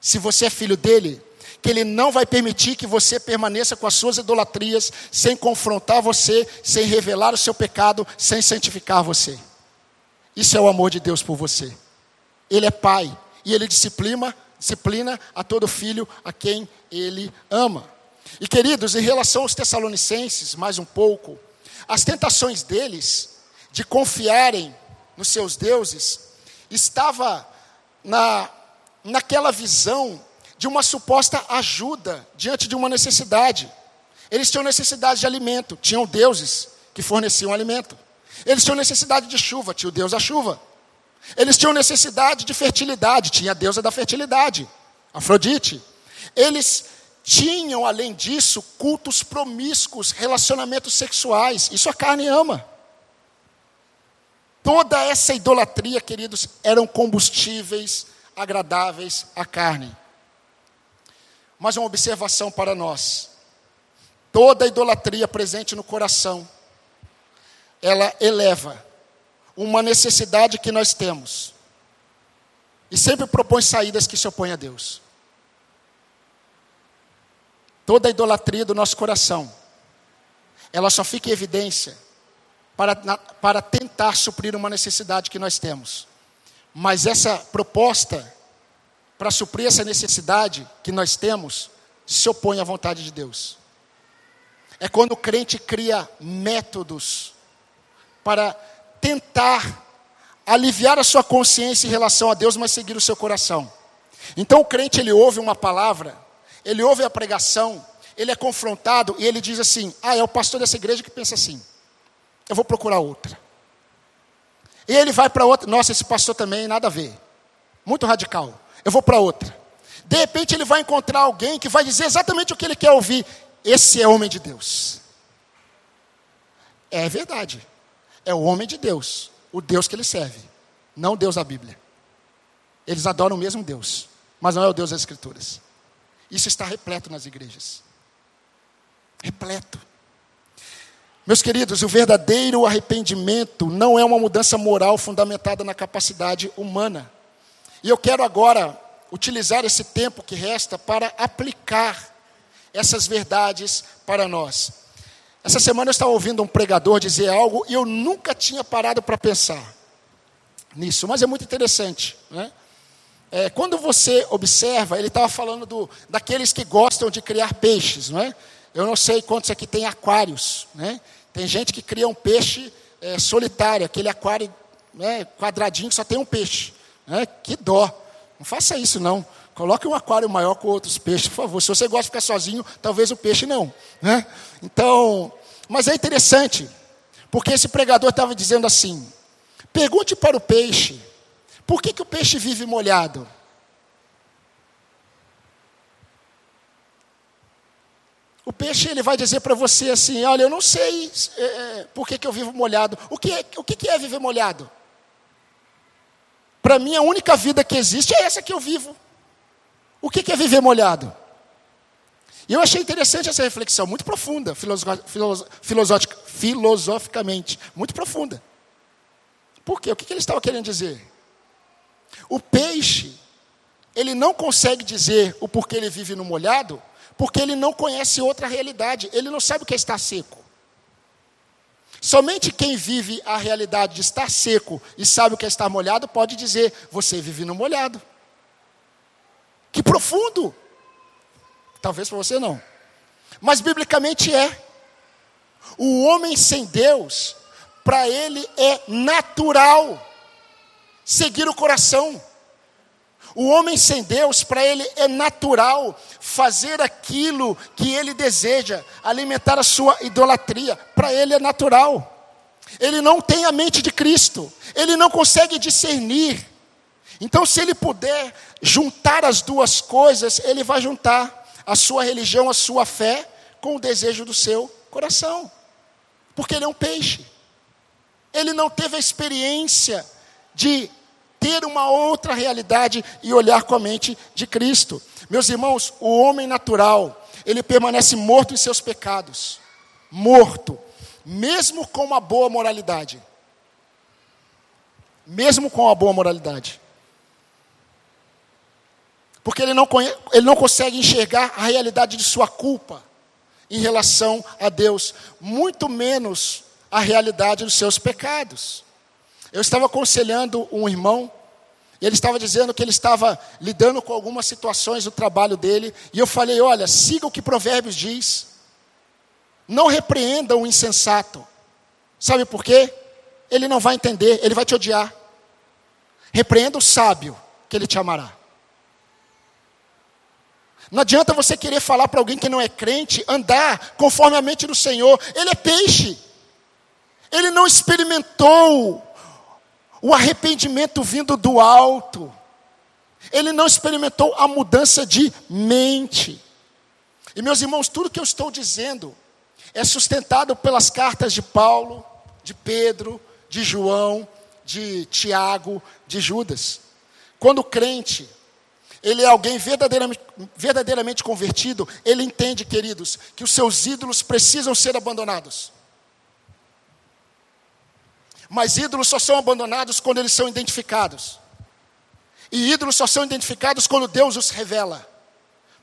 se você é filho dele, que ele não vai permitir que você permaneça com as suas idolatrias, sem confrontar você, sem revelar o seu pecado, sem santificar você. Isso é o amor de Deus por você. Ele é pai e ele disciplina, disciplina a todo filho a quem ele ama. E queridos, em relação aos Tessalonicenses, mais um pouco, as tentações deles de confiarem nos seus deuses estava na naquela visão de uma suposta ajuda diante de uma necessidade. Eles tinham necessidade de alimento, tinham deuses que forneciam alimento. Eles tinham necessidade de chuva, tinha o Deus da chuva. Eles tinham necessidade de fertilidade, tinha a deusa da fertilidade, Afrodite. Eles tinham, além disso, cultos promíscuos, relacionamentos sexuais. Isso a carne ama. Toda essa idolatria, queridos, eram combustíveis agradáveis à carne. Mas uma observação para nós: toda idolatria presente no coração ela eleva uma necessidade que nós temos. E sempre propõe saídas que se opõem a Deus. Toda a idolatria do nosso coração, ela só fica em evidência para, para tentar suprir uma necessidade que nós temos. Mas essa proposta, para suprir essa necessidade que nós temos, se opõe à vontade de Deus. É quando o crente cria métodos para tentar aliviar a sua consciência em relação a Deus, mas seguir o seu coração. Então o crente ele ouve uma palavra, ele ouve a pregação, ele é confrontado e ele diz assim: "Ah, é o pastor dessa igreja que pensa assim. Eu vou procurar outra". E ele vai para outra, nossa, esse pastor também nada a ver. Muito radical. Eu vou para outra. De repente ele vai encontrar alguém que vai dizer exatamente o que ele quer ouvir. Esse é homem de Deus. É verdade é o homem de Deus, o Deus que ele serve, não Deus da Bíblia. Eles adoram o mesmo Deus, mas não é o Deus das Escrituras. Isso está repleto nas igrejas. Repleto. Meus queridos, o verdadeiro arrependimento não é uma mudança moral fundamentada na capacidade humana. E eu quero agora utilizar esse tempo que resta para aplicar essas verdades para nós. Essa semana eu estava ouvindo um pregador dizer algo e eu nunca tinha parado para pensar nisso, mas é muito interessante. Né? É, quando você observa, ele estava falando do, daqueles que gostam de criar peixes, não é? Eu não sei quantos aqui tem aquários, né? Tem gente que cria um peixe é, solitário, aquele aquário né, quadradinho que só tem um peixe. Né? Que dó. Não faça isso, não. Coloque um aquário maior com outros peixes, por favor. Se você gosta de ficar sozinho, talvez o peixe não. Né? Então, mas é interessante, porque esse pregador estava dizendo assim: pergunte para o peixe, por que, que o peixe vive molhado? O peixe ele vai dizer para você assim: olha, eu não sei é, é, por que, que eu vivo molhado. O que, é, o que, que é viver molhado? Para mim, a única vida que existe é essa que eu vivo. O que, é viver molhado? E eu achei interessante essa reflexão, muito profunda, filosoficamente, muito profunda. Por quê? O que, que ele estava querendo dizer? O peixe, ele não consegue dizer o porquê ele vive no molhado, porque ele não conhece outra realidade, ele não sabe o que é estar seco. Somente quem vive a realidade de estar seco e sabe o que é estar molhado pode dizer: você vive no molhado. Que profundo! Talvez para você não. Mas biblicamente é. O homem sem Deus, para ele é natural seguir o coração. O homem sem Deus, para ele é natural fazer aquilo que ele deseja, alimentar a sua idolatria, para ele é natural. Ele não tem a mente de Cristo, ele não consegue discernir. Então, se ele puder juntar as duas coisas, ele vai juntar a sua religião, a sua fé, com o desejo do seu coração, porque ele é um peixe. Ele não teve a experiência de ter uma outra realidade e olhar com a mente de Cristo. Meus irmãos, o homem natural, ele permanece morto em seus pecados. Morto. Mesmo com uma boa moralidade. Mesmo com uma boa moralidade. Porque ele não, ele não consegue enxergar a realidade de sua culpa em relação a Deus, muito menos a realidade dos seus pecados. Eu estava aconselhando um irmão, e ele estava dizendo que ele estava lidando com algumas situações do trabalho dele, e eu falei: olha, siga o que Provérbios diz, não repreenda o insensato, sabe por quê? Ele não vai entender, ele vai te odiar. Repreenda o sábio, que ele te amará. Não adianta você querer falar para alguém que não é crente, andar conforme a mente do Senhor, ele é peixe, ele não experimentou o arrependimento vindo do alto. Ele não experimentou a mudança de mente. E meus irmãos, tudo que eu estou dizendo é sustentado pelas cartas de Paulo, de Pedro, de João, de Tiago, de Judas. Quando o crente, ele é alguém verdadeiramente, verdadeiramente convertido, ele entende, queridos, que os seus ídolos precisam ser abandonados. Mas ídolos só são abandonados quando eles são identificados. E ídolos só são identificados quando Deus os revela.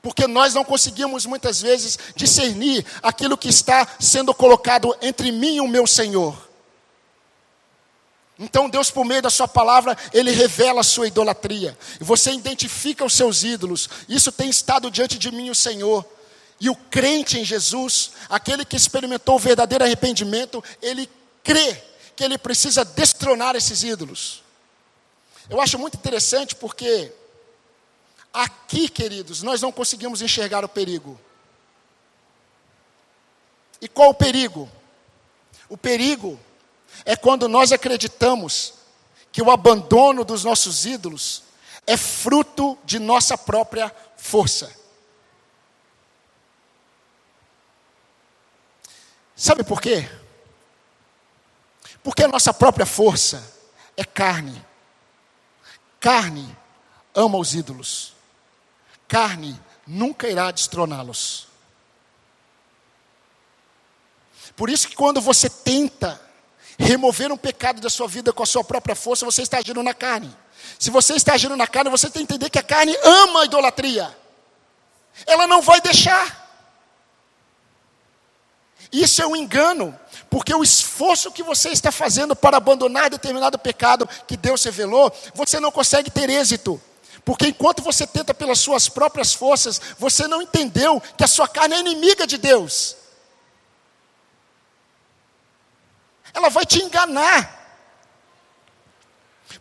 Porque nós não conseguimos muitas vezes discernir aquilo que está sendo colocado entre mim e o meu Senhor. Então Deus, por meio da sua palavra, Ele revela a sua idolatria. E você identifica os seus ídolos. Isso tem estado diante de mim o Senhor. E o crente em Jesus, aquele que experimentou o verdadeiro arrependimento, ele crê que ele precisa destronar esses ídolos. Eu acho muito interessante porque aqui, queridos, nós não conseguimos enxergar o perigo. E qual o perigo? O perigo é quando nós acreditamos que o abandono dos nossos ídolos é fruto de nossa própria força. Sabe por quê? Porque a nossa própria força é carne. Carne ama os ídolos. Carne nunca irá destroná-los. Por isso que quando você tenta remover um pecado da sua vida com a sua própria força, você está agindo na carne. Se você está agindo na carne, você tem que entender que a carne ama a idolatria. Ela não vai deixar. Isso é um engano, porque o esforço que você está fazendo para abandonar determinado pecado que Deus revelou, você não consegue ter êxito. Porque enquanto você tenta pelas suas próprias forças, você não entendeu que a sua carne é inimiga de Deus. Ela vai te enganar.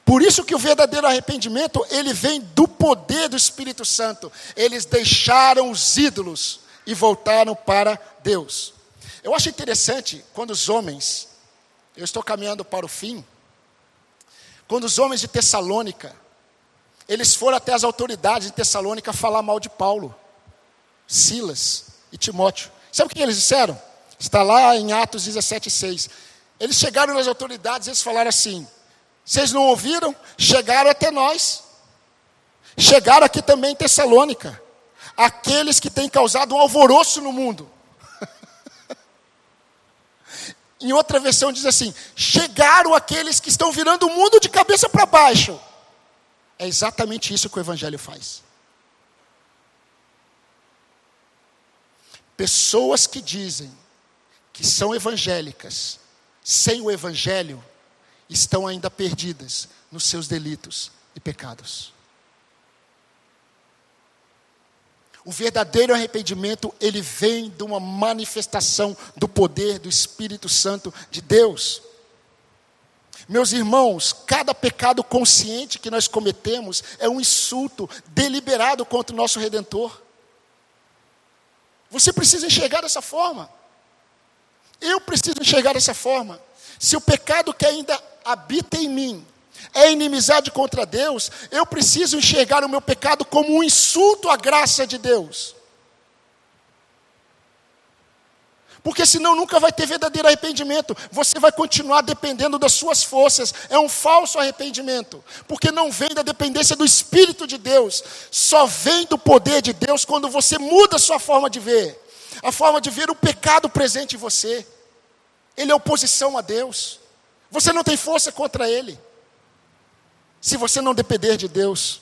Por isso que o verdadeiro arrependimento, ele vem do poder do Espírito Santo. Eles deixaram os ídolos e voltaram para Deus. Eu acho interessante quando os homens, eu estou caminhando para o fim, quando os homens de Tessalônica, eles foram até as autoridades de Tessalônica falar mal de Paulo, Silas e Timóteo. Sabe o que eles disseram? Está lá em Atos 17,6. Eles chegaram nas autoridades e eles falaram assim: vocês não ouviram? Chegaram até nós. Chegaram aqui também em Tessalônica. Aqueles que têm causado um alvoroço no mundo. Em outra versão diz assim: chegaram aqueles que estão virando o mundo de cabeça para baixo. É exatamente isso que o Evangelho faz. Pessoas que dizem que são evangélicas, sem o Evangelho, estão ainda perdidas nos seus delitos e pecados. O verdadeiro arrependimento, ele vem de uma manifestação do poder do Espírito Santo de Deus. Meus irmãos, cada pecado consciente que nós cometemos é um insulto deliberado contra o nosso redentor. Você precisa enxergar dessa forma. Eu preciso enxergar dessa forma. Se o pecado que ainda habita em mim é inimizade contra Deus, eu preciso enxergar o meu pecado como um insulto à graça de Deus. Porque senão nunca vai ter verdadeiro arrependimento. Você vai continuar dependendo das suas forças. É um falso arrependimento. Porque não vem da dependência do Espírito de Deus. Só vem do poder de Deus quando você muda a sua forma de ver. A forma de ver o pecado presente em você. Ele é oposição a Deus. Você não tem força contra Ele. Se você não depender de Deus.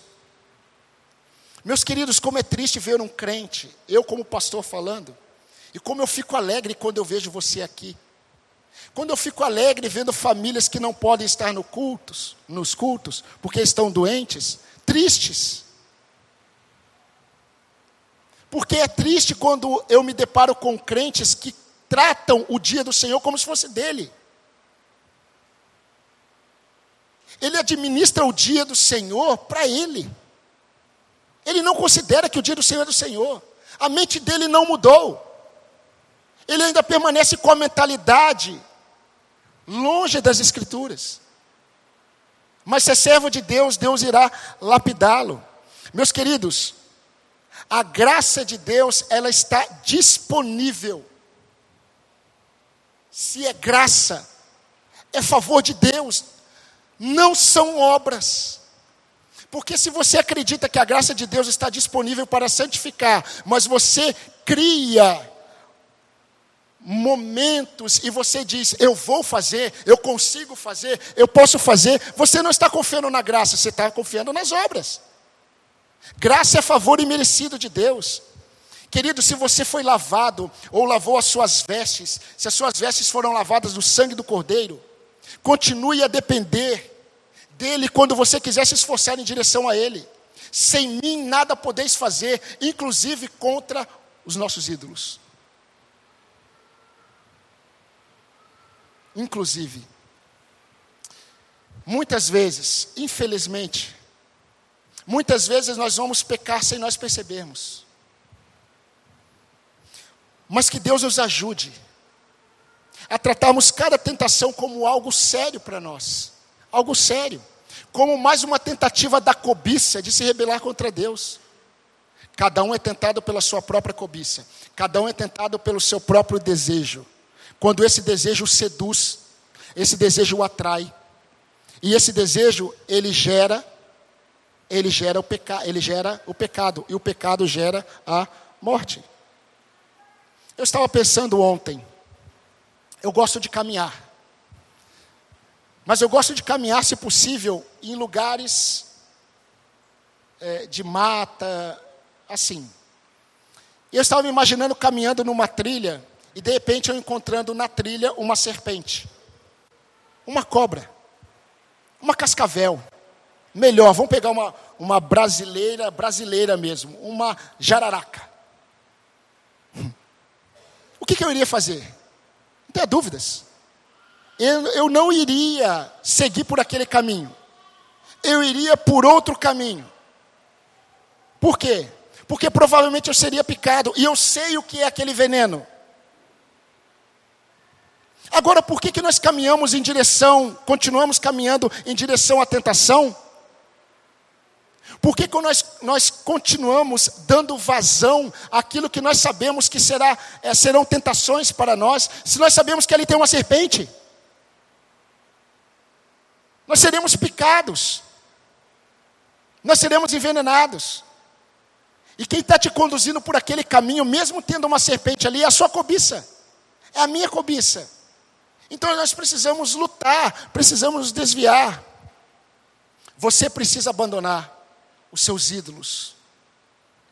Meus queridos, como é triste ver um crente, eu como pastor falando, e como eu fico alegre quando eu vejo você aqui. Quando eu fico alegre vendo famílias que não podem estar no cultos, nos cultos, porque estão doentes, tristes. Porque é triste quando eu me deparo com crentes que tratam o dia do Senhor como se fosse dele. Ele administra o dia do Senhor para ele. Ele não considera que o dia do Senhor é do Senhor. A mente dele não mudou. Ele ainda permanece com a mentalidade longe das Escrituras. Mas se é servo de Deus, Deus irá lapidá-lo. Meus queridos, a graça de Deus, ela está disponível se é graça, é favor de Deus, não são obras. Porque se você acredita que a graça de Deus está disponível para santificar, mas você cria momentos e você diz, eu vou fazer, eu consigo fazer, eu posso fazer, você não está confiando na graça, você está confiando nas obras. Graça é favor imerecido de Deus. Querido, se você foi lavado ou lavou as suas vestes, se as suas vestes foram lavadas no sangue do Cordeiro, continue a depender dele quando você quiser se esforçar em direção a ele. Sem mim nada podeis fazer, inclusive contra os nossos ídolos. Inclusive, muitas vezes, infelizmente, muitas vezes nós vamos pecar sem nós percebermos. Mas que Deus nos ajude a tratarmos cada tentação como algo sério para nós, algo sério, como mais uma tentativa da cobiça de se rebelar contra Deus. Cada um é tentado pela sua própria cobiça, cada um é tentado pelo seu próprio desejo. Quando esse desejo seduz, esse desejo o atrai, e esse desejo ele gera, ele gera o pecado, ele gera o pecado, e o pecado gera a morte. Eu estava pensando ontem, eu gosto de caminhar. Mas eu gosto de caminhar, se possível, em lugares é, de mata, assim. Eu estava me imaginando caminhando numa trilha e de repente eu encontrando na trilha uma serpente, uma cobra, uma cascavel. melhor, vamos pegar uma, uma brasileira, brasileira mesmo, uma jararaca. O que, que eu iria fazer? Tenha dúvidas. Eu, eu não iria seguir por aquele caminho. Eu iria por outro caminho. Por quê? Porque provavelmente eu seria picado e eu sei o que é aquele veneno. Agora, por que, que nós caminhamos em direção, continuamos caminhando em direção à tentação? Por que, que nós, nós continuamos dando vazão àquilo que nós sabemos que será, é, serão tentações para nós, se nós sabemos que ali tem uma serpente? Nós seremos picados, nós seremos envenenados. E quem está te conduzindo por aquele caminho, mesmo tendo uma serpente ali, é a sua cobiça, é a minha cobiça. Então nós precisamos lutar, precisamos nos desviar. Você precisa abandonar os seus ídolos,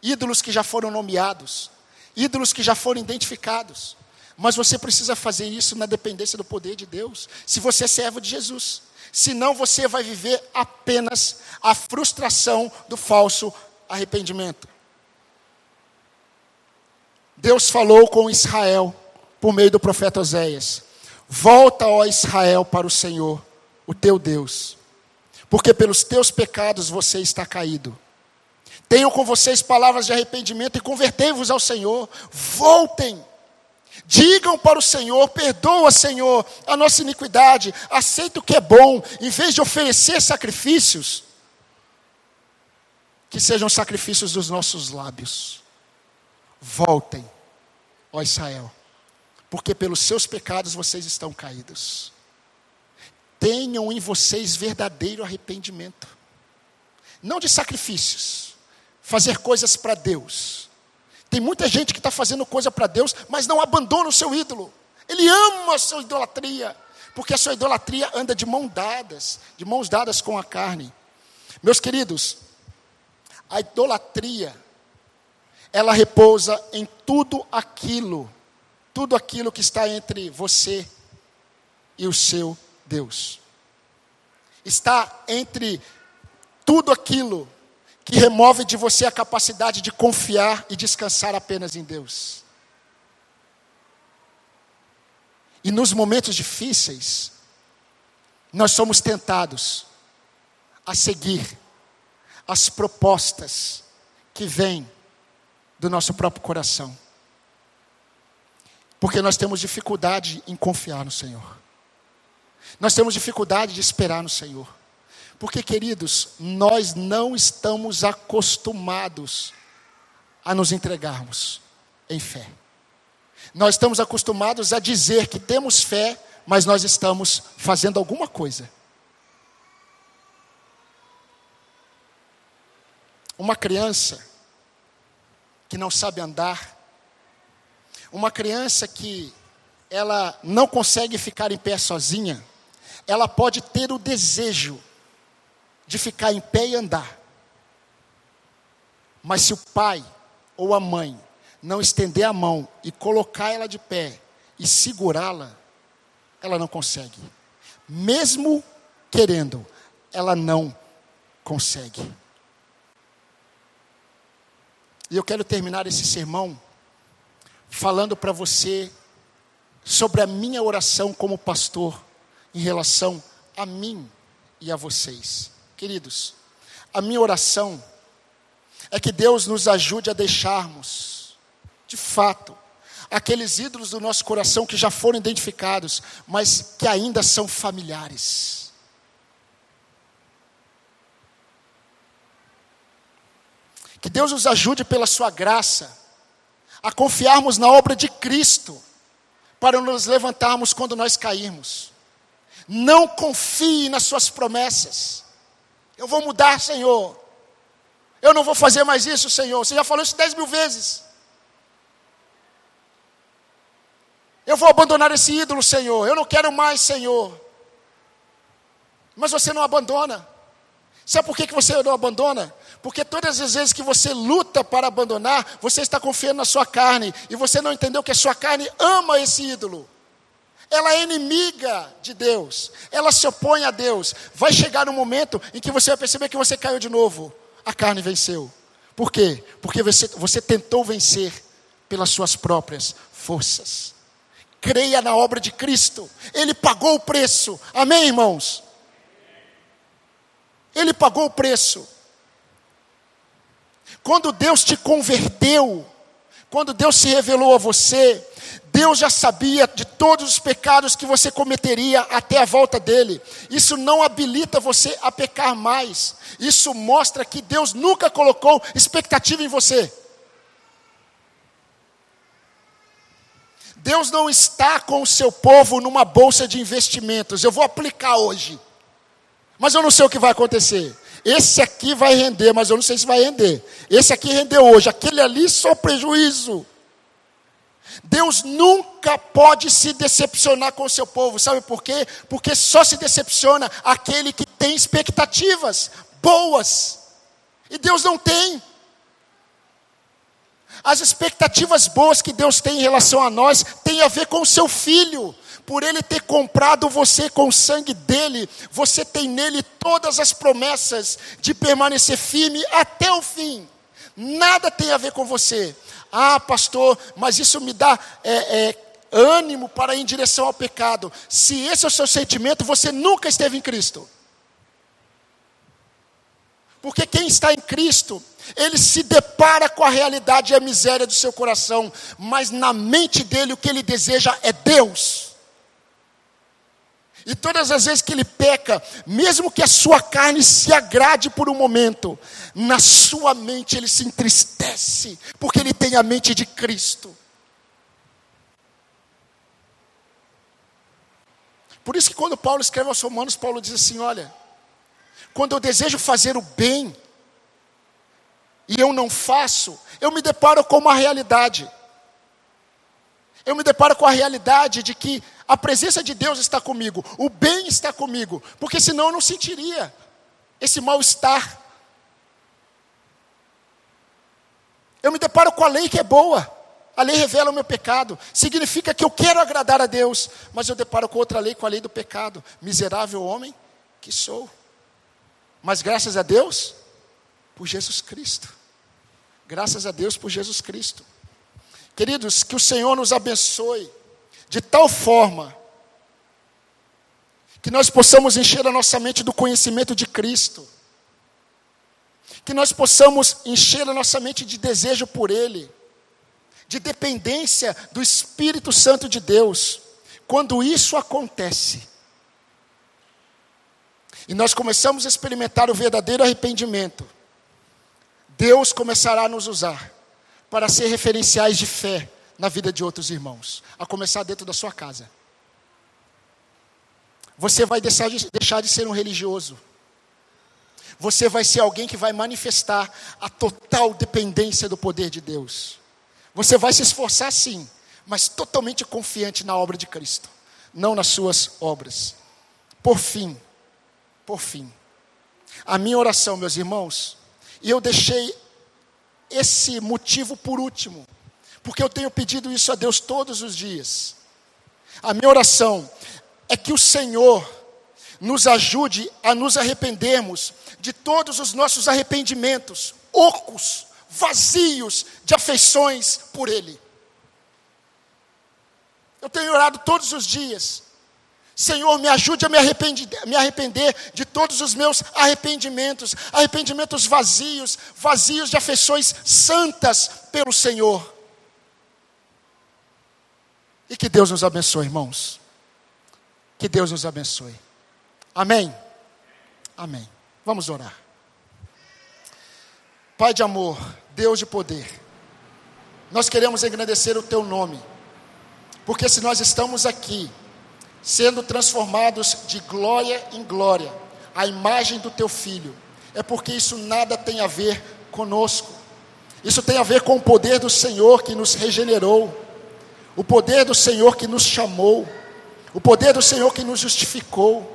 ídolos que já foram nomeados, ídolos que já foram identificados. Mas você precisa fazer isso na dependência do poder de Deus, se você é servo de Jesus. Senão você vai viver apenas a frustração do falso arrependimento. Deus falou com Israel por meio do profeta Oséias: Volta, ó Israel, para o Senhor, o teu Deus, porque pelos teus pecados você está caído. Tenham com vocês palavras de arrependimento e convertei-vos ao Senhor. Voltem. Digam para o Senhor: perdoa, Senhor, a nossa iniquidade, aceita o que é bom, em vez de oferecer sacrifícios, que sejam sacrifícios dos nossos lábios. Voltem, ó Israel porque pelos seus pecados vocês estão caídos. Tenham em vocês verdadeiro arrependimento, não de sacrifícios, fazer coisas para Deus. Tem muita gente que está fazendo coisa para Deus, mas não abandona o seu ídolo. Ele ama a sua idolatria, porque a sua idolatria anda de mãos dadas, de mãos dadas com a carne. Meus queridos, a idolatria, ela repousa em tudo aquilo tudo aquilo que está entre você e o seu Deus. Está entre tudo aquilo que remove de você a capacidade de confiar e descansar apenas em Deus. E nos momentos difíceis, nós somos tentados a seguir as propostas que vêm do nosso próprio coração. Porque nós temos dificuldade em confiar no Senhor. Nós temos dificuldade de esperar no Senhor. Porque, queridos, nós não estamos acostumados a nos entregarmos em fé. Nós estamos acostumados a dizer que temos fé, mas nós estamos fazendo alguma coisa. Uma criança que não sabe andar, uma criança que ela não consegue ficar em pé sozinha, ela pode ter o desejo de ficar em pé e andar. Mas se o pai ou a mãe não estender a mão e colocar ela de pé e segurá-la, ela não consegue. Mesmo querendo, ela não consegue. E eu quero terminar esse sermão falando para você sobre a minha oração como pastor em relação a mim e a vocês. Queridos, a minha oração é que Deus nos ajude a deixarmos, de fato, aqueles ídolos do nosso coração que já foram identificados, mas que ainda são familiares. Que Deus nos ajude pela Sua graça a confiarmos na obra de Cristo para nos levantarmos quando nós cairmos. Não confie nas suas promessas. Eu vou mudar, Senhor. Eu não vou fazer mais isso, Senhor. Você já falou isso dez mil vezes. Eu vou abandonar esse ídolo, Senhor. Eu não quero mais, Senhor. Mas você não abandona. Sabe por que, você não abandona? Porque todas as vezes que você luta para abandonar, você está confiando na sua carne. E você não entendeu que a sua carne ama esse ídolo. Ela é inimiga de Deus, ela se opõe a Deus. Vai chegar um momento em que você vai perceber que você caiu de novo. A carne venceu. Por quê? Porque você, você tentou vencer pelas suas próprias forças. Creia na obra de Cristo, Ele pagou o preço. Amém, irmãos? Ele pagou o preço. Quando Deus te converteu, quando Deus se revelou a você, Deus já sabia de todos os pecados que você cometeria até a volta dele. Isso não habilita você a pecar mais. Isso mostra que Deus nunca colocou expectativa em você. Deus não está com o seu povo numa bolsa de investimentos. Eu vou aplicar hoje. Mas eu não sei o que vai acontecer. Esse aqui vai render, mas eu não sei se vai render. Esse aqui rendeu hoje, aquele ali só prejuízo. Deus nunca pode se decepcionar com o seu povo, sabe por quê? Porque só se decepciona aquele que tem expectativas boas, e Deus não tem. As expectativas boas que Deus tem em relação a nós têm a ver com o seu filho. Por ele ter comprado você com o sangue dele, você tem nele todas as promessas de permanecer firme até o fim. Nada tem a ver com você. Ah, pastor, mas isso me dá é, é, ânimo para ir em direção ao pecado. Se esse é o seu sentimento, você nunca esteve em Cristo. Porque quem está em Cristo, ele se depara com a realidade e a miséria do seu coração, mas na mente dele o que ele deseja é Deus. E todas as vezes que ele peca, mesmo que a sua carne se agrade por um momento, na sua mente ele se entristece, porque ele tem a mente de Cristo. Por isso que quando Paulo escreve aos Romanos, Paulo diz assim: olha, quando eu desejo fazer o bem, e eu não faço, eu me deparo com uma realidade. Eu me deparo com a realidade de que a presença de Deus está comigo, o bem está comigo, porque senão eu não sentiria esse mal-estar. Eu me deparo com a lei que é boa, a lei revela o meu pecado, significa que eu quero agradar a Deus, mas eu deparo com outra lei, com a lei do pecado, miserável homem que sou. Mas graças a Deus, por Jesus Cristo. Graças a Deus por Jesus Cristo. Queridos, que o Senhor nos abençoe de tal forma que nós possamos encher a nossa mente do conhecimento de Cristo, que nós possamos encher a nossa mente de desejo por Ele, de dependência do Espírito Santo de Deus. Quando isso acontece, e nós começamos a experimentar o verdadeiro arrependimento, Deus começará a nos usar para ser referenciais de fé na vida de outros irmãos, a começar dentro da sua casa. Você vai deixar de, deixar de ser um religioso. Você vai ser alguém que vai manifestar a total dependência do poder de Deus. Você vai se esforçar sim, mas totalmente confiante na obra de Cristo, não nas suas obras. Por fim, por fim, a minha oração, meus irmãos, e eu deixei esse motivo por último, porque eu tenho pedido isso a Deus todos os dias. A minha oração é que o Senhor nos ajude a nos arrependermos de todos os nossos arrependimentos, ocos, vazios de afeições por Ele. Eu tenho orado todos os dias. Senhor, me ajude a me arrepender, me arrepender de todos os meus arrependimentos, arrependimentos vazios, vazios de afeições santas pelo Senhor. E que Deus nos abençoe, irmãos. Que Deus nos abençoe. Amém. Amém. Vamos orar. Pai de amor, Deus de poder, nós queremos engrandecer o Teu nome, porque se nós estamos aqui, sendo transformados de glória em glória, à imagem do teu filho. É porque isso nada tem a ver conosco. Isso tem a ver com o poder do Senhor que nos regenerou, o poder do Senhor que nos chamou, o poder do Senhor que nos justificou,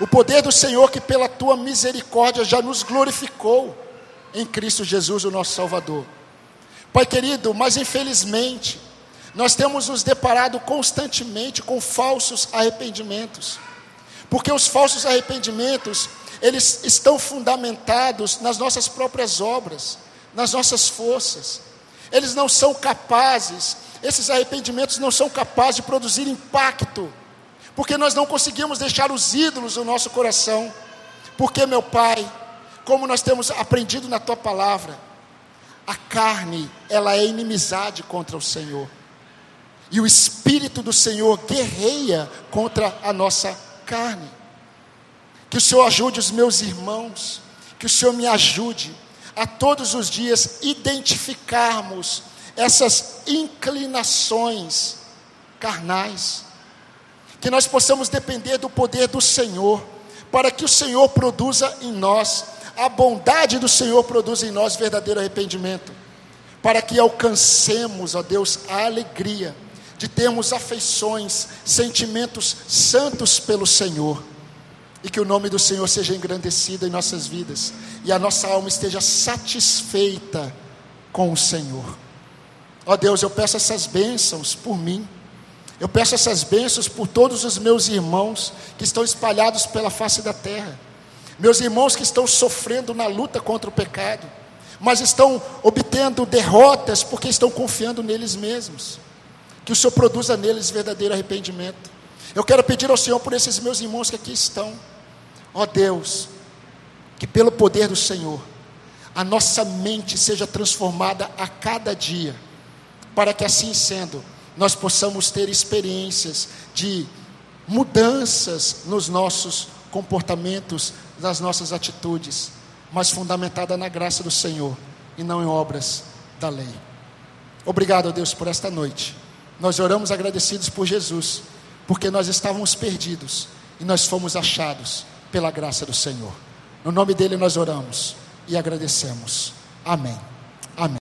o poder do Senhor que pela tua misericórdia já nos glorificou em Cristo Jesus, o nosso Salvador. Pai querido, mas infelizmente, nós temos nos deparado constantemente com falsos arrependimentos. Porque os falsos arrependimentos, eles estão fundamentados nas nossas próprias obras, nas nossas forças. Eles não são capazes, esses arrependimentos não são capazes de produzir impacto, porque nós não conseguimos deixar os ídolos no nosso coração. Porque, meu Pai, como nós temos aprendido na tua palavra, a carne, ela é inimizade contra o Senhor. E o Espírito do Senhor guerreia contra a nossa carne. Que o Senhor ajude os meus irmãos, que o Senhor me ajude a todos os dias identificarmos essas inclinações carnais, que nós possamos depender do poder do Senhor, para que o Senhor produza em nós, a bondade do Senhor produza em nós verdadeiro arrependimento, para que alcancemos, ó Deus, a alegria de termos afeições, sentimentos santos pelo Senhor, e que o nome do Senhor seja engrandecido em nossas vidas, e a nossa alma esteja satisfeita com o Senhor. Ó Deus, eu peço essas bênçãos por mim, eu peço essas bênçãos por todos os meus irmãos que estão espalhados pela face da terra, meus irmãos que estão sofrendo na luta contra o pecado, mas estão obtendo derrotas porque estão confiando neles mesmos. Que o Senhor produza neles verdadeiro arrependimento. Eu quero pedir ao Senhor por esses meus irmãos que aqui estão, ó oh Deus, que pelo poder do Senhor, a nossa mente seja transformada a cada dia, para que assim sendo, nós possamos ter experiências de mudanças nos nossos comportamentos, nas nossas atitudes, mas fundamentada na graça do Senhor e não em obras da lei. Obrigado, Deus, por esta noite. Nós oramos agradecidos por Jesus, porque nós estávamos perdidos e nós fomos achados pela graça do Senhor. No nome dele nós oramos e agradecemos. Amém. Amém.